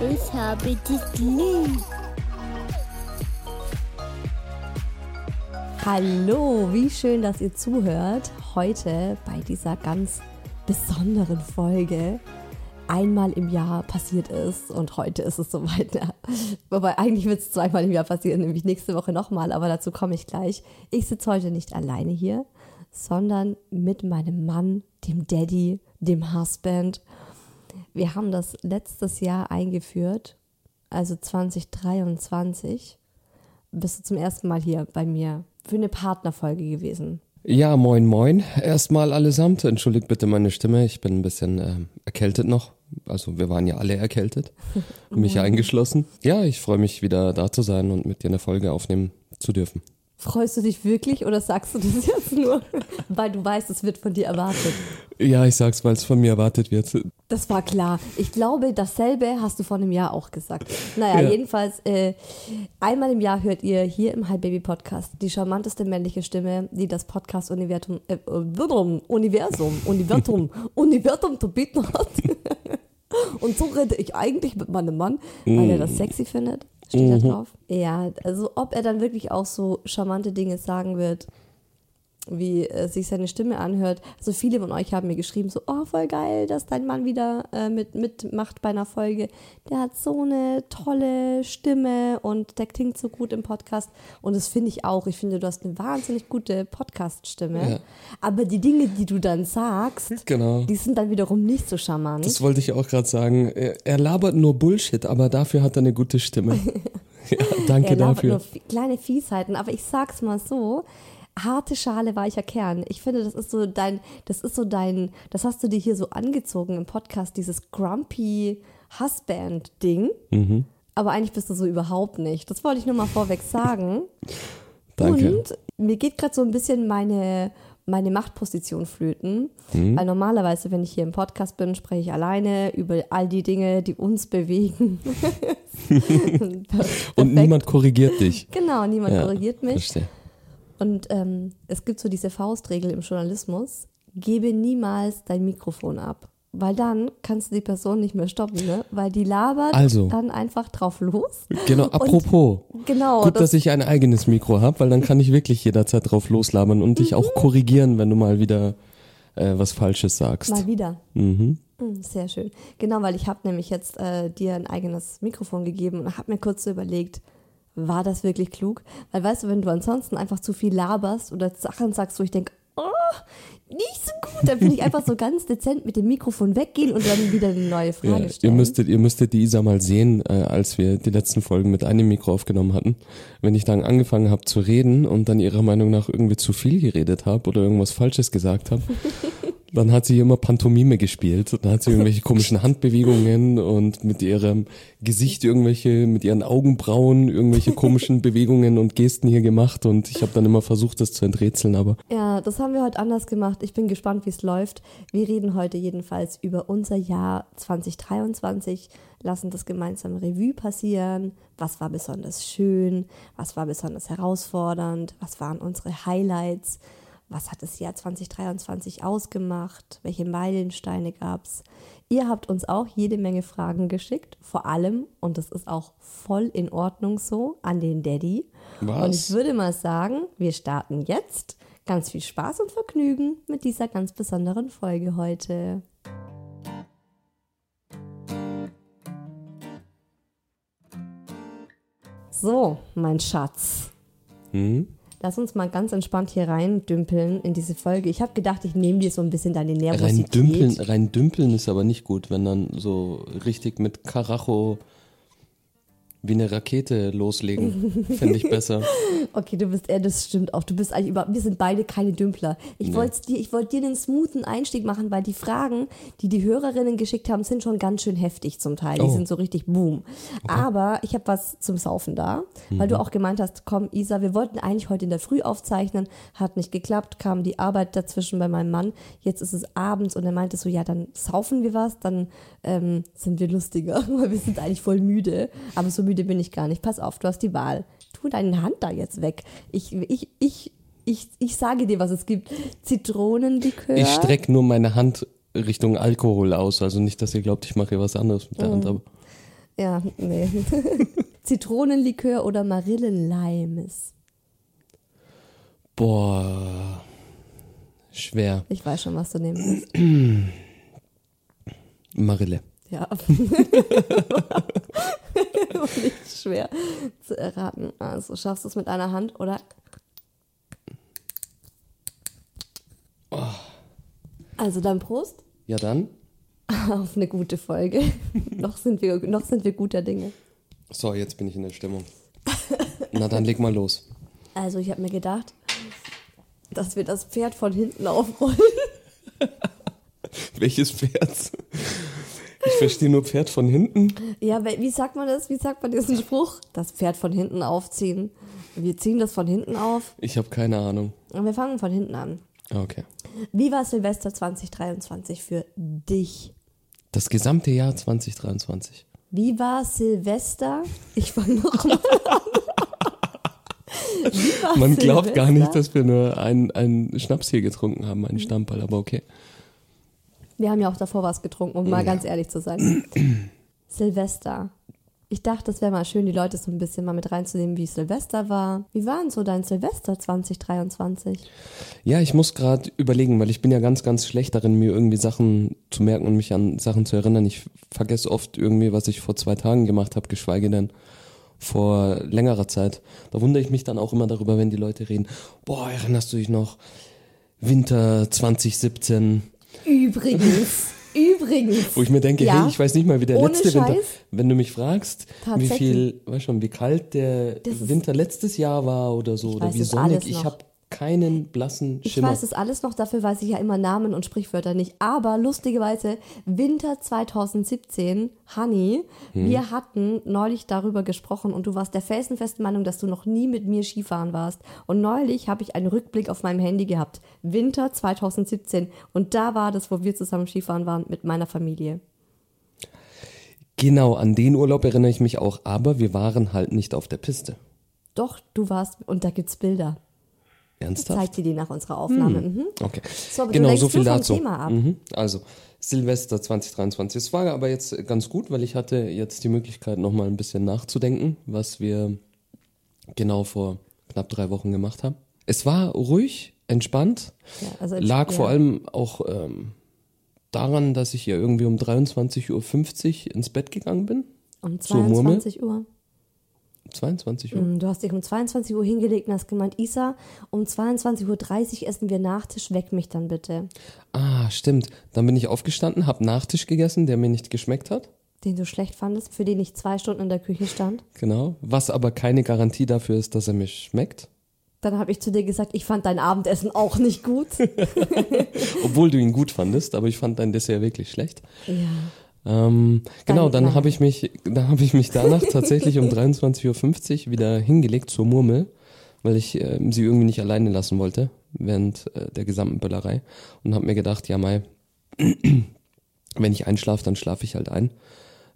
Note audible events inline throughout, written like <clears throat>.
ich habe dich lieb. Hallo, wie schön, dass ihr zuhört. Heute bei dieser ganz besonderen Folge. Einmal im Jahr passiert ist und heute ist es soweit. Ja. Wobei eigentlich wird es zweimal im Jahr passieren, nämlich nächste Woche nochmal, aber dazu komme ich gleich. Ich sitze heute nicht alleine hier, sondern mit meinem Mann, dem Daddy, dem Husband. Wir haben das letztes Jahr eingeführt, also 2023. Bist du zum ersten Mal hier bei mir für eine Partnerfolge gewesen. Ja, moin, moin. Erstmal allesamt. Entschuldigt bitte meine Stimme. Ich bin ein bisschen äh, erkältet noch. Also wir waren ja alle erkältet. <laughs> mich eingeschlossen. Ja, ich freue mich wieder da zu sein und mit dir eine Folge aufnehmen zu dürfen. Freust du dich wirklich oder sagst du das jetzt nur, weil du weißt, es wird von dir erwartet? Ja, ich sag's, weil es von mir erwartet wird. Das war klar. Ich glaube, dasselbe hast du vor einem Jahr auch gesagt. Naja, Ja. jedenfalls, äh, einmal im Jahr hört ihr hier im Hi Baby Podcast die charmanteste männliche Stimme, die das Podcast-Universum, äh, Universum, Universum, Universum, Universum zu bieten hat. <laughs> Und so rede ich eigentlich mit meinem Mann, weil er das sexy findet. Steht da drauf? Ja, also ob er dann wirklich auch so charmante Dinge sagen wird, wie äh, sich seine Stimme anhört. Also viele von euch haben mir geschrieben, so, oh, voll geil, dass dein Mann wieder äh, mit, mitmacht bei einer Folge. Der hat so eine tolle Stimme und der klingt so gut im Podcast. Und das finde ich auch. Ich finde, du hast eine wahnsinnig gute Podcast-Stimme. Ja. Aber die Dinge, die du dann sagst, Genau. die sind dann wiederum nicht so charmant. Das wollte ich auch gerade sagen. Er, er labert nur Bullshit, aber dafür hat er eine gute Stimme. <laughs> ja, danke er labert dafür. nur kleine Fiesheiten, aber ich sag's mal so. Harte Schale, weicher Kern. Ich finde, das ist so dein, das ist so dein, das hast du dir hier so angezogen im Podcast, dieses grumpy Husband-Ding. Mhm. Aber eigentlich bist du so überhaupt nicht. Das wollte ich nur mal vorweg sagen. <laughs> Danke. Und mir geht gerade so ein bisschen meine, meine Machtposition flöten. Mhm. Weil normalerweise, wenn ich hier im Podcast bin, spreche ich alleine über all die Dinge, die uns bewegen. <laughs> <laughs> Und niemand korrigiert dich. Genau, niemand Ja, korrigiert mich. Verstehe. Und ähm, es gibt so diese Faustregel im Journalismus, gebe niemals dein Mikrofon ab. Weil dann kannst du die Person nicht mehr stoppen, ne? Weil die labert Also. dann einfach drauf los. Genau, apropos. Genau, Gut, das, dass ich ein eigenes Mikro habe, weil dann kann ich wirklich jederzeit drauf loslabern und dich Mhm. auch korrigieren, wenn du mal wieder äh, was Falsches sagst. mal wieder. Mhm. Mm, Sehr schön. Genau, weil ich habe nämlich jetzt äh, dir ein eigenes Mikrofon gegeben und habe mir kurz so überlegt, war das wirklich klug? Weil weißt du, wenn du ansonsten einfach zu viel laberst oder Sachen sagst, wo ich denke, oh, nicht so gut, dann würde ich einfach so ganz dezent mit dem Mikrofon weggehen und dann wieder eine neue Frage Ja, ihr stellen. müsstet, ihr müsstet die Isa mal sehen, äh, als wir die letzten Folgen mit einem Mikro aufgenommen hatten. Wenn ich dann angefangen habe zu reden und dann ihrer Meinung nach irgendwie zu viel geredet habe oder irgendwas Falsches gesagt habe, <laughs> dann hat sie immer Pantomime gespielt. Dann hat sie irgendwelche <laughs> komischen Handbewegungen und mit ihrem Gesicht irgendwelche, mit ihren Augenbrauen irgendwelche komischen <laughs> Bewegungen und Gesten hier gemacht und ich habe dann immer versucht, das zu enträtseln, aber Ja, das haben wir heute anders gemacht. Ich bin gespannt, wie es läuft. Wir reden heute jedenfalls über unser Jahr 2023, lassen das gemeinsam Revue passieren. Was war besonders schön? Was war besonders herausfordernd? Was waren unsere Highlights? Was hat das Jahr 2023 ausgemacht? Welche Meilensteine gab es? Ihr habt uns auch jede Menge Fragen geschickt, vor allem, und das ist auch voll in Ordnung so, an den Daddy. Was? Und ich würde mal sagen, wir starten jetzt. Ganz viel Spaß und Vergnügen mit dieser ganz besonderen Folge heute. So, mein Schatz. hm? Lass uns mal ganz entspannt hier rein dümpeln in diese Folge. Ich habe gedacht, ich nehme dir so ein bisschen deine rein Nervosität. dümpeln, rein dümpeln ist aber nicht gut, wenn dann so richtig mit Karacho wie eine Rakete loslegen. Fände ich besser. <laughs> Okay, du bist, äh, das stimmt auch. Du bist eigentlich über, wir sind beide keine Dümpler. Ich wollte dir, ich wollte dir einen smoothen Einstieg machen, weil die Fragen, die die Hörerinnen geschickt haben, sind schon ganz schön heftig zum Teil. Die Oh. sind so richtig boom. Aber ich habe was zum Saufen da, weil du auch gemeint hast, komm Isa, wir wollten eigentlich heute in der Früh aufzeichnen, hat nicht geklappt, kam die Arbeit dazwischen bei meinem Mann. Jetzt ist es abends und er meinte so, ja, dann saufen wir was, dann ähm, sind wir lustiger, <laughs> weil wir sind eigentlich voll müde. Aber so müde bin ich gar nicht. Pass auf, du hast die Wahl. Tu deine Hand da jetzt weg. Ich, ich, ich, ich, ich sage dir, was es gibt. Zitronenlikör. Ich strecke nur meine Hand Richtung Alkohol aus. Also nicht, dass ihr glaubt, ich mache hier was anderes mit der Hand. Aber Ja, nee. <laughs> Zitronenlikör oder Marillenleimes. boah, schwer. Ich weiß schon, was du nehmen willst. <clears throat> Marille. Ja. <laughs> <laughs> Nicht schwer zu erraten. Also schaffst du es mit einer Hand oder? Also dann Prost Ja dann. <laughs> auf eine gute Folge. noch, sind wir, noch sind wir guter Dinge. So, jetzt bin ich in der Stimmung. Na dann leg mal los. Also ich habe mir gedacht, dass wir das Pferd von hinten aufrollen. Welches Pferd? Ich verstehe nur Pferd von hinten. Ja, wie sagt man das? Wie sagt man diesen Spruch? Das Pferd von hinten aufziehen. Wir ziehen das von hinten auf Ich habe keine Ahnung. und wir fangen von hinten an. Okay. Wie war Silvester 2023 für dich? Das gesamte Jahr 2023. Wie war Silvester? Ich fange nochmal an. <laughs> Man glaubt gar nicht, Silvester? dass wir nur einen, einen Schnaps hier getrunken haben, einen Stammball, aber okay. Wir haben ja auch davor was getrunken, um mal ganz ehrlich zu sein. <clears throat> Silvester. Ich dachte, es wäre mal schön, die Leute so ein bisschen mal mit reinzunehmen, wie Silvester war. Wie war denn so dein Silvester 2023? Ja, ich muss gerade überlegen, weil ich bin ja ganz, ganz schlecht darin, mir irgendwie Sachen zu merken und mich an Sachen zu erinnern. Ich vergesse oft irgendwie, was ich vor zwei Tagen gemacht habe, geschweige denn vor längerer Zeit. Da wundere ich mich dann auch immer darüber, wenn die Leute reden, boah, erinnerst du dich noch? Winter 2017, Übrigens, übrigens. wo ich mir denke, Ja. hey, ich weiß nicht mal, wie der Ohne letzte Winter, Scheiß. wenn du mich fragst, wie viel, weißt schon, wie kalt der Das Winter letztes Jahr war oder so, oder wie sonnig, ich habe keinen blassen Ich Schimmer. weiß es alles noch, dafür weiß ich ja immer Namen und Sprichwörter nicht. Aber lustigerweise, Winter 2017, Honey, Hm. wir hatten neulich darüber gesprochen und du warst der felsenfesten Meinung, dass du noch nie mit mir Skifahren warst. Und neulich habe ich einen Rückblick auf meinem Handy gehabt. Winter 2017. Und da war das, wo wir zusammen Skifahren waren mit meiner Familie. Genau, an den Urlaub erinnere ich mich auch, aber wir waren halt nicht auf der Piste. Doch, du warst, und da gibt's Bilder. Ich Ernsthaft? zeig dir die nach unserer Aufnahme. Mhm. Okay. So, genau, so viel dazu. Thema ab. Mhm. Also, Silvester 2023. Es war aber jetzt ganz gut, weil ich hatte jetzt die Möglichkeit, nochmal ein bisschen nachzudenken, was wir genau vor knapp drei Wochen gemacht haben. Es war ruhig, entspannt, Ja, also lag ja. vor allem auch ähm, daran, dass ich ja irgendwie um 23.50 Uhr ins Bett gegangen bin. um so Murmel. 22 Uhr. 22 Uhr. Mm, Du hast dich um 22 Uhr hingelegt und hast gemeint, Isa, um 22.30 Uhr essen wir Nachtisch, weck mich dann bitte. Ah, stimmt. Dann bin ich aufgestanden, hab Nachtisch gegessen, der mir nicht geschmeckt hat. Den du schlecht fandest, für den ich zwei Stunden in der Küche stand. Genau. Was aber keine Garantie dafür ist, dass er mir schmeckt. Dann habe ich zu dir gesagt, ich fand dein Abendessen auch nicht gut. <laughs> Obwohl du ihn gut fandest, aber ich fand dein Dessert wirklich schlecht. ja. Ähm, genau, Dann- habe ich mich, dann habe ich mich danach <laughs> tatsächlich um 23.50 Uhr wieder hingelegt zur Murmel, weil ich äh, sie irgendwie nicht alleine lassen wollte während äh, der gesamten Böllerei und habe mir gedacht, ja Mai, <clears throat> wenn ich einschlafe, dann schlafe ich halt ein.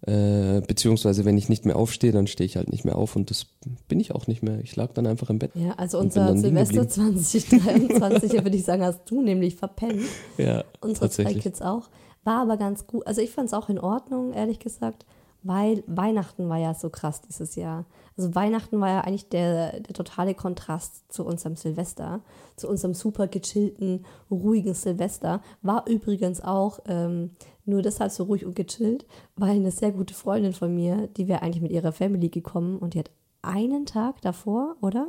Äh, beziehungsweise wenn ich nicht mehr aufstehe, dann stehe ich halt nicht mehr auf und das bin ich auch nicht mehr. Ich lag dann einfach im Bett. Ja, also unser Silvester 2023, würde ich sagen, hast du nämlich verpennt. <laughs> Ja, Unsere zwei. Kids auch. War aber ganz gut. Also ich fand es auch in Ordnung, ehrlich gesagt, weil Weihnachten war ja so krass dieses Jahr. Also Weihnachten war ja eigentlich der, der totale Kontrast zu unserem Silvester, zu unserem super gechillten, ruhigen Silvester. War übrigens auch ähm, nur deshalb so ruhig und gechillt, weil eine sehr gute Freundin von mir, die wäre eigentlich mit ihrer Family gekommen und die hat einen Tag davor, oder?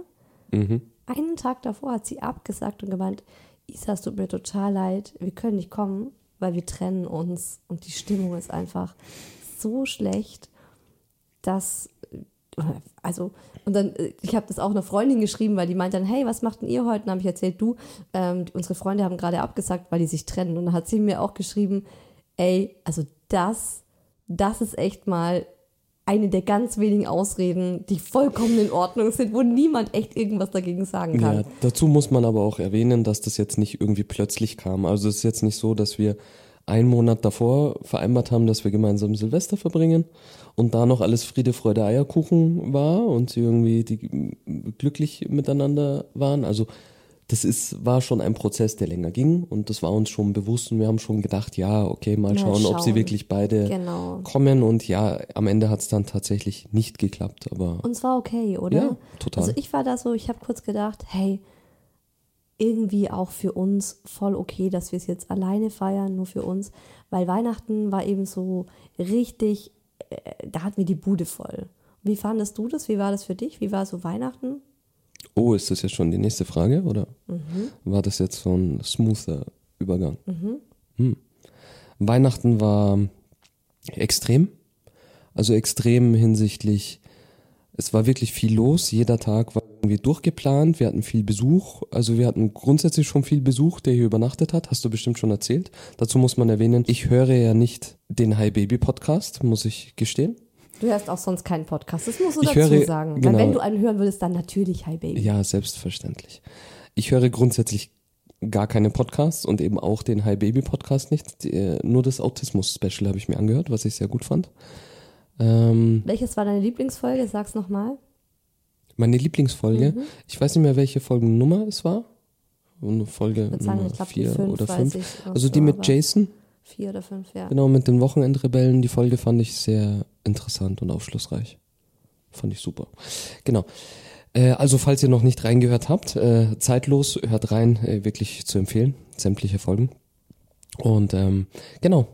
Mhm. Einen Tag davor hat sie abgesagt und gemeint, Isa, es tut mir total leid, wir können nicht kommen, weil wir trennen uns und die Stimmung ist einfach so schlecht, dass, also, und dann, ich habe das auch einer Freundin geschrieben, weil die meint dann, hey, was macht denn ihr heute? Und habe ich erzählt, du, ähm, unsere Freunde haben gerade abgesagt, weil die sich trennen. Und dann hat sie mir auch geschrieben, ey, also das, das ist echt mal eine der ganz wenigen Ausreden, die vollkommen in Ordnung sind, wo niemand echt irgendwas dagegen sagen kann. Ja, dazu muss man aber auch erwähnen, dass das jetzt nicht irgendwie plötzlich kam. Also es ist jetzt nicht so, dass wir einen Monat davor vereinbart haben, dass wir gemeinsam Silvester verbringen und da noch alles Friede, Freude, Eierkuchen war und sie irgendwie die, glücklich miteinander waren. Also das ist, war schon ein Prozess, der länger ging und das war uns schon bewusst und wir haben schon gedacht, ja, okay, mal Mal schauen, ob sie schauen. wirklich beide Genau. kommen und ja, am Ende hat es dann tatsächlich nicht geklappt, aber Und es war okay, oder? Ja, total. Also ich war da so, ich habe kurz gedacht, hey, irgendwie auch für uns voll okay, dass wir es jetzt alleine feiern, nur für uns, weil Weihnachten war eben so richtig, äh, da hatten wir die Bude voll. Wie fandest du das? Wie war das für dich? Wie war so Weihnachten? Oh, ist das jetzt schon die nächste Frage oder war das jetzt so ein smoother Übergang? Hm. Weihnachten war extrem, also extrem hinsichtlich, es war wirklich viel los, jeder Tag war irgendwie durchgeplant, wir hatten viel Besuch, also wir hatten grundsätzlich schon viel Besuch, der hier übernachtet hat, hast du bestimmt schon erzählt. Dazu muss man erwähnen, ich höre ja nicht den Hi Baby Podcast, muss ich gestehen. Du hörst auch sonst keinen Podcast, das musst du Ich dazu höre- sagen. genau. Weil wenn du einen hören würdest, dann natürlich Hi Baby. Ja, selbstverständlich. Ich höre grundsätzlich gar keine Podcasts und eben auch den Hi Baby Podcast nicht. Die, äh, nur das Autismus Special habe ich mir angehört, was ich sehr gut fand. Ähm, Welches war deine Lieblingsfolge? Sag's nochmal. meine Lieblingsfolge, Mhm. ich weiß nicht mehr, welche Folgennummer es war. Eine Folge sagen, Nummer die vier fünf oder fünf. ich. Also so, die mit Jason, Vier oder fünf, ja. genau, mit den Wochenendrebellen. Die Folge fand ich sehr interessant und aufschlussreich. Fand ich super. Genau. Äh, also, falls ihr noch nicht reingehört habt, äh, zeitlos, hört rein, äh, wirklich zu empfehlen. Sämtliche Folgen. Und ähm, genau.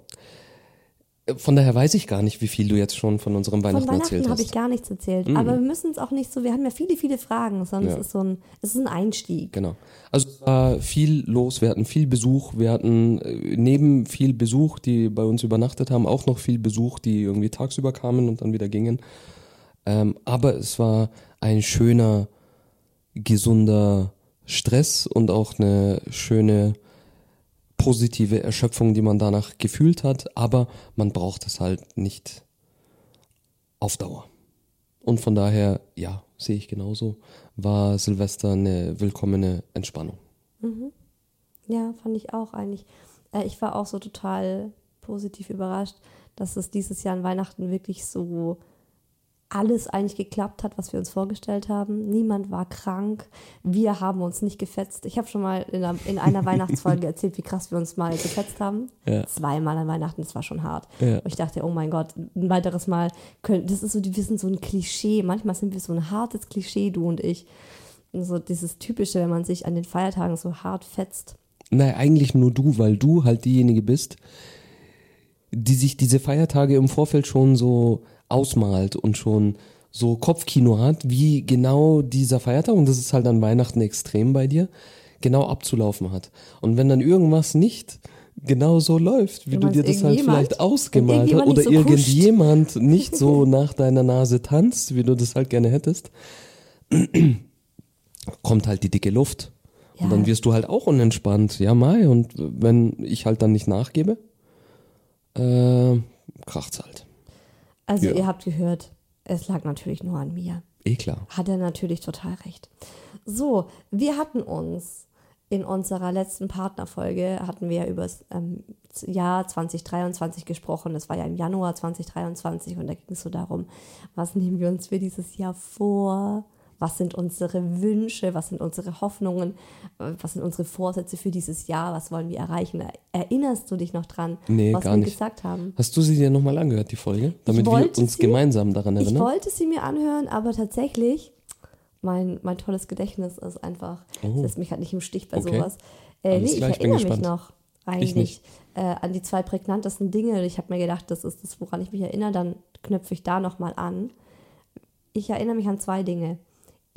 Von daher weiß ich gar nicht, wie viel du jetzt schon von unserem Von Weihnachten, erzählt Weihnachten habe hast. ich gar nichts erzählt. Aber wir müssen es auch nicht so, wir haben ja viele, viele Fragen, sondern Ja. es ist so ein, es ist ein Einstieg. Genau. Also es war viel los, wir hatten viel Besuch, wir hatten äh, neben viel Besuch, die bei uns übernachtet haben, auch noch viel Besuch, die irgendwie tagsüber kamen und dann wieder gingen. Ähm, aber es war ein schöner, gesunder Stress und auch eine schöne positive Erschöpfung, die man danach gefühlt hat, aber man braucht es halt nicht auf Dauer. Und von daher, ja, sehe ich genauso, war Silvester eine willkommene Entspannung. Ja, fand ich auch eigentlich. Äh, ich war auch so total positiv überrascht, dass es dieses Jahr an Weihnachten wirklich so alles eigentlich geklappt hat, was wir uns vorgestellt haben. Niemand war krank. Wir haben uns nicht gefetzt. Ich habe schon mal in einer, in einer <laughs> Weihnachtsfolge erzählt, wie krass wir uns mal gefetzt haben. Ja. Zweimal an Weihnachten, das war schon hart. Ja. Und ich dachte, oh mein Gott, ein weiteres Mal können, das ist so, wir sind so ein Klischee. Manchmal sind wir so ein hartes Klischee, du und ich. Und so dieses Typische, wenn man sich an den Feiertagen so hart fetzt. Nein, eigentlich nur du, weil du halt diejenige bist, die sich diese Feiertage im Vorfeld schon so ausmalt und schon so Kopfkino hat, wie genau dieser Feiertag, und das ist halt an Weihnachten extrem bei dir, genau abzulaufen hat. Und wenn dann irgendwas nicht genau so läuft, wie Du du, dir das halt vielleicht ausgemalt hast, oder irgendjemand nicht so irgendjemand <laughs> nicht so nach deiner Nase tanzt, wie du das halt gerne hättest, <clears throat> kommt halt die dicke Luft. Ja. Und dann wirst du halt auch unentspannt. Ja, Mai. Und wenn ich halt dann nicht nachgebe, äh, kracht's halt. Also Ja. ihr habt gehört, es lag natürlich nur an mir. Eh klar. Hat er natürlich total recht. So, wir hatten uns in unserer letzten Partnerfolge, hatten wir über das ähm, Jahr 2023 gesprochen. Das war ja im Januar 2023 und da ging es so darum, was nehmen wir uns für dieses Jahr vor? Was sind unsere Wünsche? Was sind unsere Hoffnungen? Äh, Was sind unsere Vorsätze für dieses Jahr? Was wollen wir erreichen? Erinnerst du dich noch dran, Nee, was wir nicht. gesagt haben? Hast du sie dir nochmal angehört, die Folge? Damit wir uns sie- gemeinsam daran Ich erinnern? wollte sie mir anhören, aber tatsächlich, mein, mein tolles Gedächtnis ist einfach, das lässt mich halt nicht im Stich bei Oh. Okay. sowas. Äh, nee, ich ich erinnere mich gespannt. noch eigentlich. Äh, an die zwei prägnantesten Dinge. Ich habe mir gedacht, das ist das, woran ich mich erinnere, dann knöpfe ich da nochmal an. Ich erinnere mich an zwei Dinge.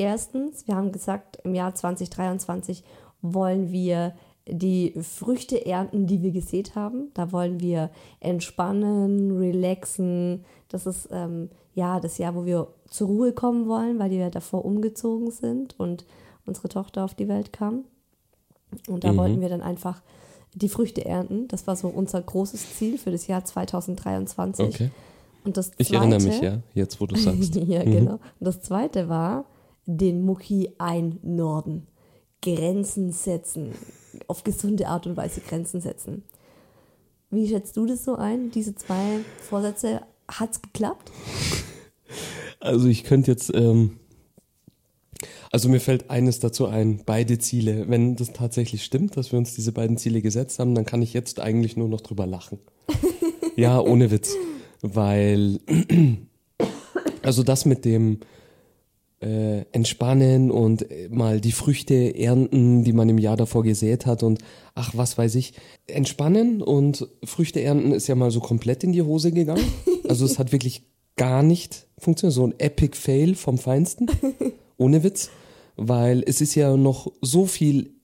Erstens, wir haben gesagt, im Jahr 2023 wollen wir die Früchte ernten, die wir gesät haben. Da wollen wir entspannen, relaxen. Das ist ähm, ja das Jahr, wo wir zur Ruhe kommen wollen, weil wir davor umgezogen sind und unsere Tochter auf die Welt kam. Und da wollten wir dann einfach die Früchte ernten. Das war so unser großes Ziel für das Jahr 2023. Okay. Und das Ich zweite, erinnere mich, ja, jetzt wo du sagst. <laughs> ja, genau. Und das zweite war, den Mucki einnorden. Grenzen setzen. Auf gesunde Art und Weise Grenzen setzen. Wie schätzt du das so ein? Diese zwei Vorsätze, hat's geklappt? Also ich könnte jetzt, ähm, also mir fällt eines dazu ein, beide Ziele. Wenn das tatsächlich stimmt, dass wir uns diese beiden Ziele gesetzt haben, dann kann ich jetzt eigentlich nur noch drüber lachen. <laughs> ja, ohne Witz. Weil, also das mit dem äh, Entspannen und äh, mal die Früchte ernten, die man im Jahr davor gesät hat und ach, was weiß ich. Entspannen und Früchte ernten ist ja mal so komplett in die Hose gegangen. Also es hat wirklich gar nicht funktioniert. So ein Epic Fail vom Feinsten. Ohne Witz. Weil es ist ja noch so viel,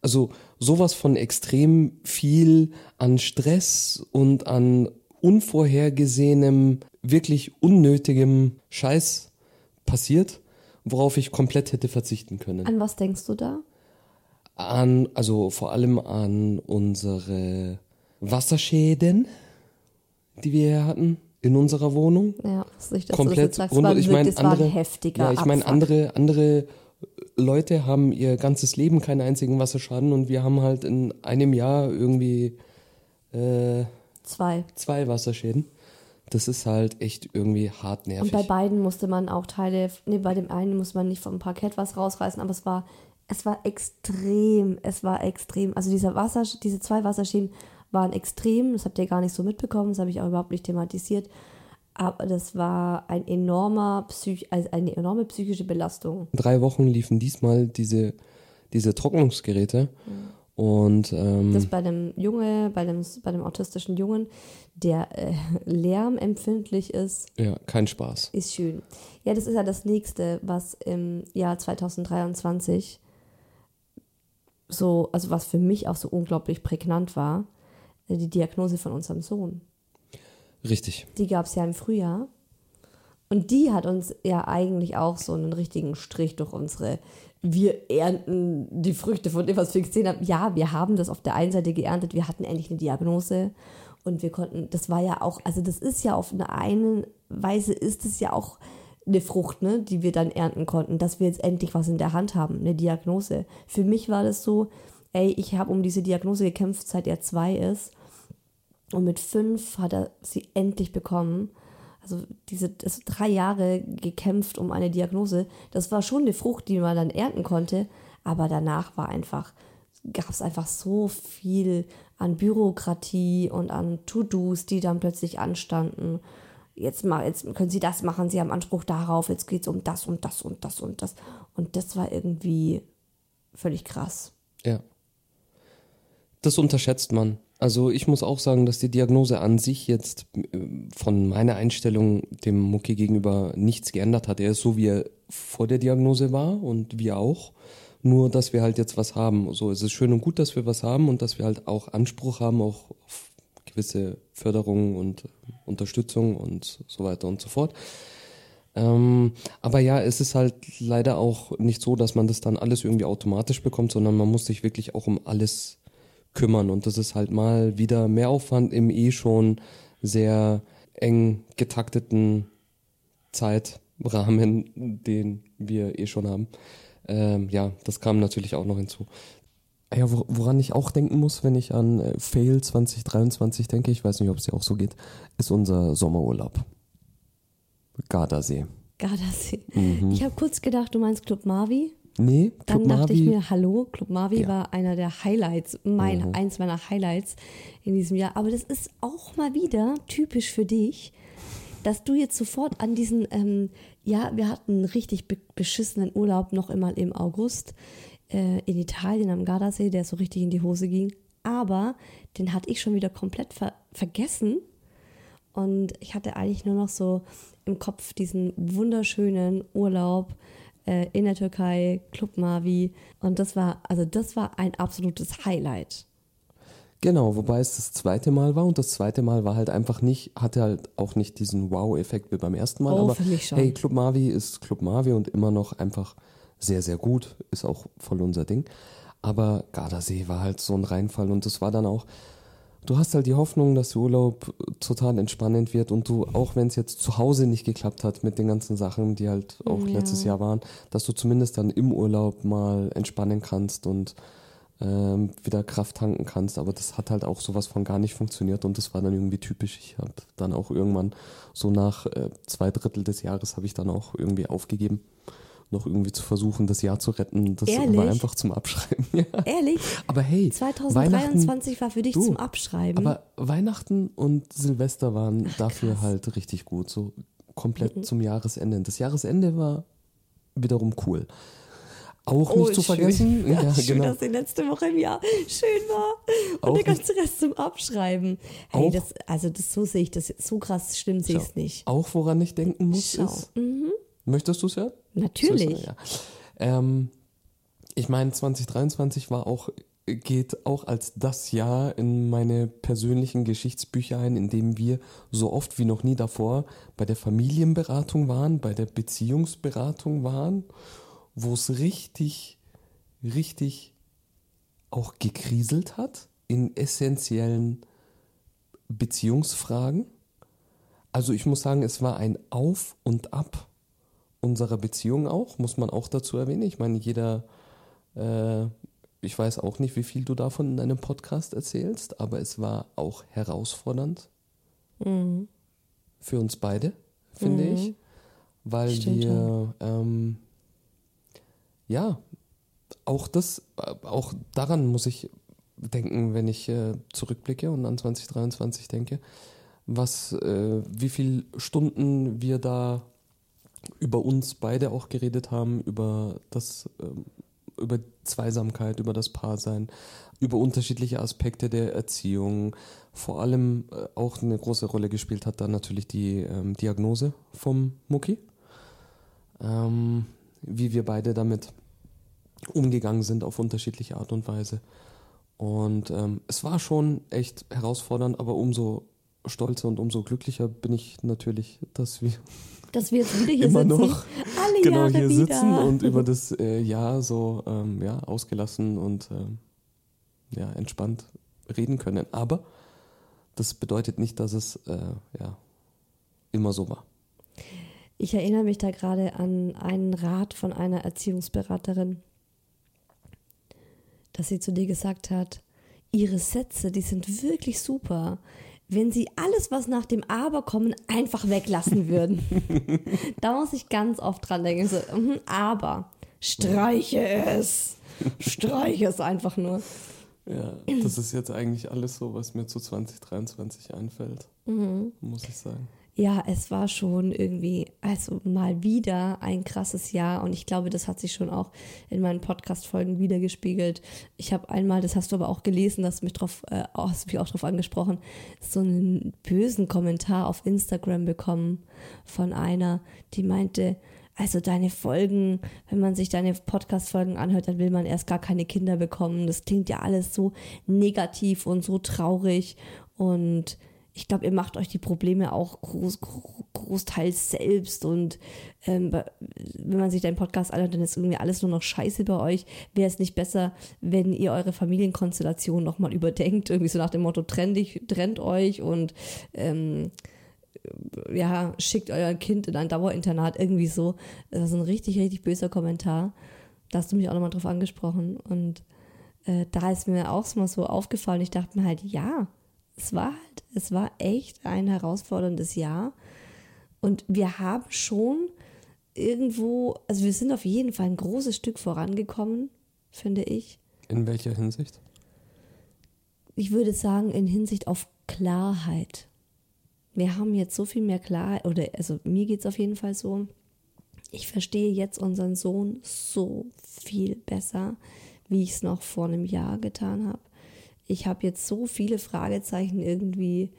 also sowas von extrem viel an Stress und an unvorhergesehenem, wirklich unnötigem Scheiß passiert, worauf ich komplett hätte verzichten können An was denkst du da? an, also vor allem an unsere Wasserschäden, die wir hatten in unserer Wohnung. Ja, das ist Komplett das war Ich meine, andere, ja, ich meine, andere, andere Leute haben ihr ganzes Leben keinen einzigen Wasserschaden und wir haben halt in einem Jahr irgendwie äh, Zwei. zwei Wasserschäden. Das ist halt echt irgendwie hart nervig. Und bei beiden musste man auch Teile, nee, bei dem einen musste man nicht vom Parkett was rausreißen, aber es war, es war extrem, es war extrem. Also dieser Wasser, diese zwei Wasserschäden waren extrem, das habt ihr gar nicht so mitbekommen, das habe ich auch überhaupt nicht thematisiert. Aber das war ein enormer Psych, also eine enorme psychische Belastung. Drei Wochen liefen diesmal diese, diese Trocknungsgeräte. Und ähm, Das bei dem Junge, bei dem, bei dem autistischen Jungen, der äh, lärmempfindlich ist, ja, kein Spaß. Ist schön. Ja, das ist ja das nächste, was im Jahr 2023 so, also was für mich auch so unglaublich prägnant war, die Diagnose von unserem Sohn. Richtig. Die gab es ja im Frühjahr. Und die hat uns ja eigentlich auch so einen richtigen Strich durch unsere, wir ernten die Früchte von dem, was wir gesehen haben. Ja, wir haben das auf der einen Seite geerntet, wir hatten endlich eine Diagnose und wir konnten, das war ja auch, also das ist ja auf eine eine Weise ist es ja auch eine Frucht, ne, die wir dann ernten konnten, dass wir jetzt endlich was in der Hand haben, eine Diagnose. Für mich war das so, ey, ich habe um diese Diagnose gekämpft, seit er zwei ist. Und mit fünf hat er sie endlich bekommen. Also diese das drei Jahre gekämpft um eine Diagnose. Das war schon eine Frucht, die man dann ernten konnte. Aber danach war einfach, gab es einfach so viel an Bürokratie und an To-Dos, die dann plötzlich anstanden. Jetzt, mal, jetzt können Sie das machen, Sie haben Anspruch darauf, jetzt geht es um das und das und das und das. Und das war irgendwie völlig krass. Ja. Das unterschätzt man. Also ich muss auch sagen, dass die Diagnose an sich jetzt äh, von meiner Einstellung dem Mucki gegenüber nichts geändert hat. Er ist so, wie er vor der Diagnose war und wir auch. Nur, dass wir halt jetzt was haben. So es ist schön und gut, dass wir was haben und dass wir halt auch Anspruch haben, auch auf gewisse Förderung und Unterstützung und so weiter und so fort. Ähm, aber ja, es ist halt leider auch nicht so, dass man das dann alles irgendwie automatisch bekommt, sondern man muss sich wirklich auch um alles kümmern. Und das ist halt mal wieder mehr Aufwand im eh schon sehr eng getakteten Zeitrahmen, <laughs> den wir eh schon haben. Ähm, ja, das kam natürlich auch noch hinzu. Ja, woran ich auch denken muss, wenn ich an äh, Fail 2023 denke, ich weiß nicht, ob es dir auch so geht, ist unser Sommerurlaub. Gardasee. Gardasee. Mhm. Ich habe kurz gedacht, du meinst Club Marvi. Nee, Club Dann dachte Marvi. ich mir, hallo, Club Marvi ja. war einer der Highlights, mein, mhm. eins meiner Highlights in diesem Jahr. Aber das ist auch mal wieder typisch für dich, dass du jetzt sofort an diesen, ähm, ja, wir hatten einen richtig be beschissenen Urlaub noch immer im August äh, in Italien am Gardasee, der so richtig in die Hose ging. Aber den hatte ich schon wieder komplett ver vergessen. Und ich hatte eigentlich nur noch so im Kopf diesen wunderschönen Urlaub äh, in der Türkei, Club Mavi. Und das war, also das war ein absolutes Highlight. Genau, wobei es das zweite Mal war und das zweite Mal war halt einfach nicht, hatte halt auch nicht diesen Wow-Effekt wie beim ersten Mal. Oh, aber für mich schon. hey, Club Mavi ist Club Mavi und immer noch einfach sehr, sehr gut, ist auch voll unser Ding. Aber Gardasee war halt so ein Reinfall und das war dann auch, du hast halt die Hoffnung, dass der Urlaub total entspannend wird und du, auch wenn es jetzt zu Hause nicht geklappt hat mit den ganzen Sachen, die halt auch ja. letztes Jahr waren, dass du zumindest dann im Urlaub mal entspannen kannst und ähm, wieder Kraft tanken kannst. Aber das hat halt auch sowas von gar nicht funktioniert und das war dann irgendwie typisch. Ich habe dann auch irgendwann so nach äh, zwei Drittel des Jahres habe ich dann auch irgendwie aufgegeben noch irgendwie zu versuchen, das Jahr zu retten. Das Ehrlich? war einfach zum Abschreiben. <laughs> Ja. Ehrlich? Aber hey, 2023 war für dich du, zum Abschreiben. Aber Weihnachten und Silvester waren Ach, dafür krass. halt richtig gut, so komplett mhm. zum Jahresende. Das Jahresende war wiederum cool. Auch oh, nicht zu vergessen. <laughs> Ja, ja schön, genau. dass die letzte Woche im Jahr schön war. Und auch der ganze Rest zum Abschreiben. Hey, das, also das so sehe ich das so krass stimmt sehe ich es nicht. Auch woran ich denken muss Schau. ist. Mhm. Möchtest du es ja? Natürlich. Ja. Ähm, ich meine, 2023 war auch, geht auch als das Jahr in meine persönlichen Geschichtsbücher ein, in dem wir so oft wie noch nie davor bei der Familienberatung waren, bei der Beziehungsberatung waren, wo es richtig, richtig auch gekriselt hat in essentiellen Beziehungsfragen. Also ich muss sagen, es war ein Auf und Ab unserer Beziehung auch, muss man auch dazu erwähnen. Ich meine, jeder, äh, ich weiß auch nicht, wie viel du davon in einem Podcast erzählst, aber es war auch herausfordernd mhm. für uns beide, finde mhm. ich, weil Stimmt, wir, ähm, ja, auch das, auch daran muss ich denken, wenn ich äh, zurückblicke und an 2023 denke, was, äh, wie viele Stunden wir da über uns beide auch geredet haben, über das, ähm, über Zweisamkeit, über das Paarsein, über unterschiedliche Aspekte der Erziehung. Vor allem äh, auch eine große Rolle gespielt hat dann natürlich die ähm, Diagnose vom Mucki. Ähm, wie wir beide damit umgegangen sind auf unterschiedliche Art und Weise. Und ähm, es war schon echt herausfordernd, aber umso stolzer und umso glücklicher bin ich natürlich, dass wir dass wir jetzt wieder hier immer sitzen. noch alle genau Jahre hier wieder. sitzen und über das äh, Jahr so ähm, ja, ausgelassen und ähm, ja, entspannt reden können. Aber das bedeutet nicht, dass es äh, ja, immer so war. Ich erinnere mich da gerade an einen Rat von einer Erziehungsberaterin, dass sie zu dir gesagt hat, ihre Sätze, die sind wirklich super wenn sie alles, was nach dem Aber kommen, einfach weglassen würden. <laughs> da muss ich ganz oft dran denken. So, mm, aber streiche es. Streiche es einfach nur. Ja, das ist jetzt eigentlich alles so, was mir zu 2023 einfällt, mhm. muss ich sagen. Ja, es war schon irgendwie, also mal wieder ein krasses Jahr und ich glaube, das hat sich schon auch in meinen Podcast-Folgen wiedergespiegelt. Ich habe einmal, das hast du aber auch gelesen, dass mich drauf, äh, hast mich auch drauf angesprochen, so einen bösen Kommentar auf Instagram bekommen von einer, die meinte, also deine Folgen, wenn man sich deine Podcast-Folgen anhört, dann will man erst gar keine Kinder bekommen. Das klingt ja alles so negativ und so traurig und ich glaube, ihr macht euch die Probleme auch groß, großteils selbst und ähm, wenn man sich deinen Podcast anhört, dann ist irgendwie alles nur noch scheiße bei euch. Wäre es nicht besser, wenn ihr eure Familienkonstellation nochmal überdenkt, irgendwie so nach dem Motto, trennt, dich, trennt euch und ähm, ja, schickt euer Kind in ein Dauerinternat, irgendwie so. Das ist ein richtig, richtig böser Kommentar. Da hast du mich auch nochmal drauf angesprochen und äh, da ist mir auch mal so aufgefallen, ich dachte mir halt, ja, es war halt, es war echt ein herausforderndes Jahr. Und wir haben schon irgendwo, also wir sind auf jeden Fall ein großes Stück vorangekommen, finde ich. In welcher Hinsicht? Ich würde sagen, in Hinsicht auf Klarheit. Wir haben jetzt so viel mehr Klarheit, oder also mir geht es auf jeden Fall so. Ich verstehe jetzt unseren Sohn so viel besser, wie ich es noch vor einem Jahr getan habe ich habe jetzt so viele Fragezeichen irgendwie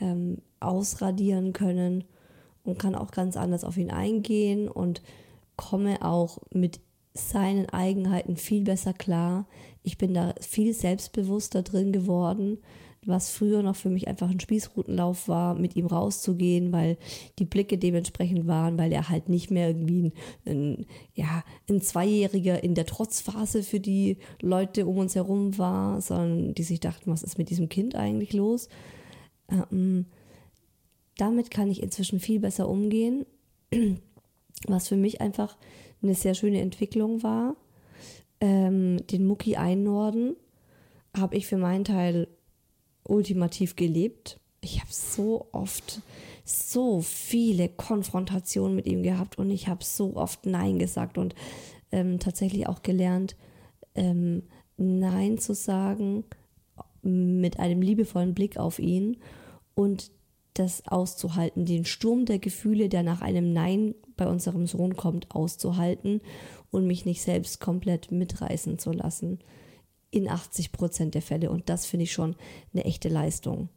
ähm, ausradieren können und kann auch ganz anders auf ihn eingehen und komme auch mit seinen Eigenheiten viel besser klar. Ich bin da viel selbstbewusster drin geworden was früher noch für mich einfach ein Spießrutenlauf war, mit ihm rauszugehen, weil die Blicke dementsprechend waren, weil er halt nicht mehr irgendwie ein, ein, ja, ein Zweijähriger in der Trotzphase für die Leute um uns herum war, sondern die sich dachten, was ist mit diesem Kind eigentlich los? Ähm, damit kann ich inzwischen viel besser umgehen, <clears throat> was für mich einfach eine sehr schöne Entwicklung war. Ähm, den Mucki einnorden habe ich für meinen Teil ultimativ gelebt. Ich habe so oft so viele Konfrontationen mit ihm gehabt und ich habe so oft Nein gesagt und ähm, tatsächlich auch gelernt, ähm, Nein zu sagen mit einem liebevollen Blick auf ihn und das auszuhalten, den Sturm der Gefühle, der nach einem Nein bei unserem Sohn kommt, auszuhalten und mich nicht selbst komplett mitreißen zu lassen in 80 Prozent der Fälle. Und das finde ich schon eine echte Leistung.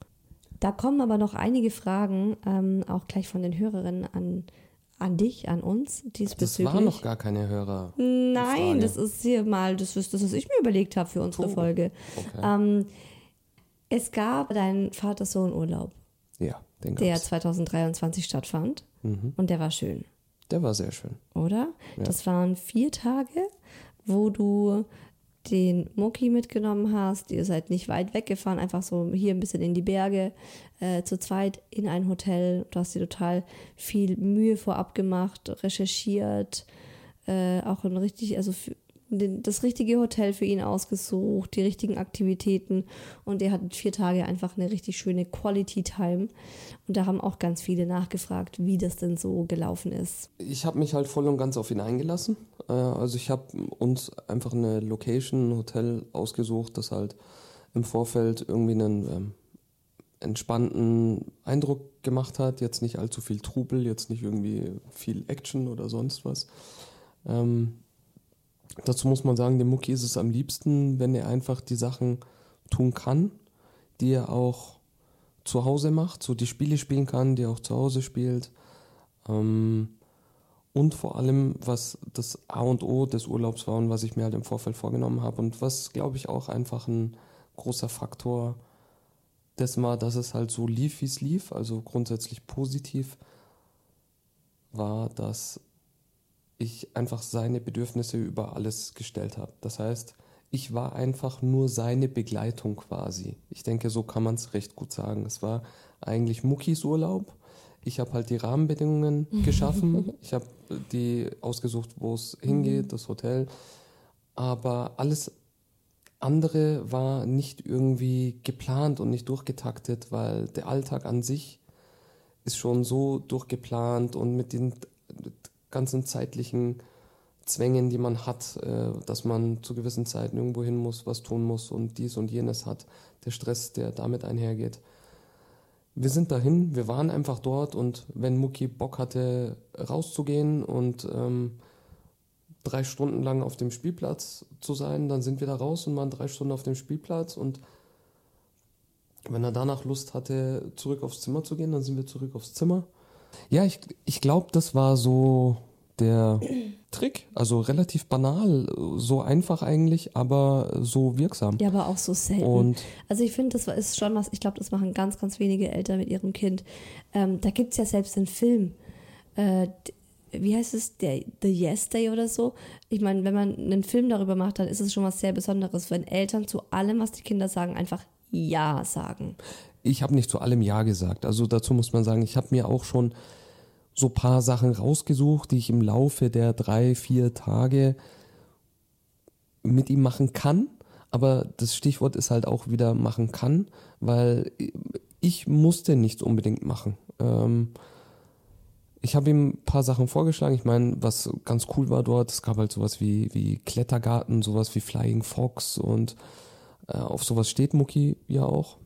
Da kommen aber noch einige Fragen, ähm, auch gleich von den Hörerinnen an, an dich, an uns diesbezüglich. Das waren noch gar keine Hörer. Nein, das ist hier mal das, das, was ich mir überlegt habe für unsere oh, Folge. Okay. Ähm, es gab deinen Vater-Sohn-Urlaub. Ja, den gab's. Der 2023 stattfand. Mhm. Und der war schön. Der war sehr schön. Oder? Ja. Das waren vier Tage, wo du den Moki mitgenommen hast. Ihr seid nicht weit weggefahren, einfach so hier ein bisschen in die Berge, äh, zu zweit in ein Hotel. Du hast dir total viel Mühe vorab gemacht, recherchiert, äh, auch ein richtig, also das richtige Hotel für ihn ausgesucht, die richtigen Aktivitäten und er hat vier Tage einfach eine richtig schöne Quality Time und da haben auch ganz viele nachgefragt, wie das denn so gelaufen ist. Ich habe mich halt voll und ganz auf ihn eingelassen. Äh, also ich habe uns einfach eine Location, ein Hotel ausgesucht, das halt im Vorfeld irgendwie einen ähm, entspannten Eindruck gemacht hat, jetzt nicht allzu viel Trubel, jetzt nicht irgendwie viel Action oder sonst was. Ähm, Dazu muss man sagen, dem Mucki ist es am liebsten, wenn er einfach die Sachen tun kann, die er auch zu Hause macht, so die Spiele spielen kann, die er auch zu Hause spielt. Ähm, und vor allem, was das A und O des Urlaubs war und was ich mir halt im Vorfeld vorgenommen habe und was, glaube ich, auch einfach ein großer Faktor dessen war, dass es halt so lief, wie es lief, also grundsätzlich positiv, war, dass ich einfach seine Bedürfnisse über alles gestellt habe. Das heißt, ich war einfach nur seine Begleitung quasi. Ich denke, so kann man es recht gut sagen. Es war eigentlich Muckis Urlaub. Ich habe halt die Rahmenbedingungen geschaffen. <laughs> ich habe die ausgesucht, wo es hingeht, mhm. das Hotel. Aber alles andere war nicht irgendwie geplant und nicht durchgetaktet, weil der Alltag an sich ist schon so durchgeplant und mit den ganzen zeitlichen Zwängen, die man hat, äh, dass man zu gewissen Zeiten irgendwo hin muss, was tun muss und dies und jenes hat, der Stress, der damit einhergeht. wir sind dahin, wir waren einfach dort und wenn Mucki Bock hatte, rauszugehen und ähm, drei Stunden lang auf dem Spielplatz zu sein, dann sind wir da raus und waren drei Stunden auf dem Spielplatz und wenn er danach Lust hatte, zurück aufs Zimmer zu gehen, dann sind wir zurück aufs Zimmer. Ja, ich, ich glaube, das war so der <clears throat> Trick. Also relativ banal, so einfach eigentlich, aber so wirksam. Ja, aber auch so selten. Und also ich finde, das ist schon was, ich glaube, das machen ganz, ganz wenige Eltern mit ihrem Kind. Ähm, da gibt es ja selbst einen Film, äh, wie heißt es, der The Yes Day oder so. Ich meine, wenn man einen Film darüber macht, dann ist es schon was sehr Besonderes, wenn Eltern zu allem, was die Kinder sagen, einfach Ja sagen. Ich habe nicht zu allem Ja gesagt. Also dazu muss man sagen, ich habe mir auch schon so paar Sachen rausgesucht, die ich im Laufe der drei, vier Tage mit ihm machen kann. Aber das Stichwort ist halt auch wieder machen kann, weil ich musste nichts unbedingt machen. Ähm, ich habe ihm ein paar Sachen vorgeschlagen. Ich meine, was ganz cool war dort, es gab halt sowas wie, wie Klettergarten, sowas wie Flying Fox und äh, auf sowas steht Mucki ja auch.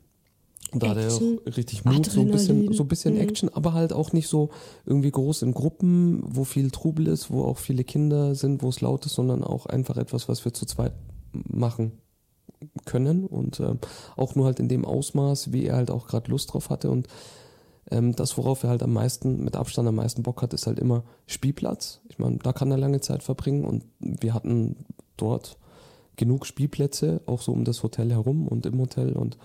Und da hat er auch richtig Mut, so ein bisschen, so ein bisschen Mhm. Action, aber halt auch nicht so irgendwie groß in Gruppen, wo viel Trubel ist, wo auch viele Kinder sind, wo es laut ist, sondern auch einfach etwas, was wir zu zweit machen können und ähm, auch nur halt in dem Ausmaß, wie er halt auch gerade Lust drauf hatte und ähm, das, worauf er halt am meisten, mit Abstand am meisten Bock hat, ist halt immer Spielplatz. Ich meine, da kann er lange Zeit verbringen und wir hatten dort genug Spielplätze, auch so um das Hotel herum und im Hotel und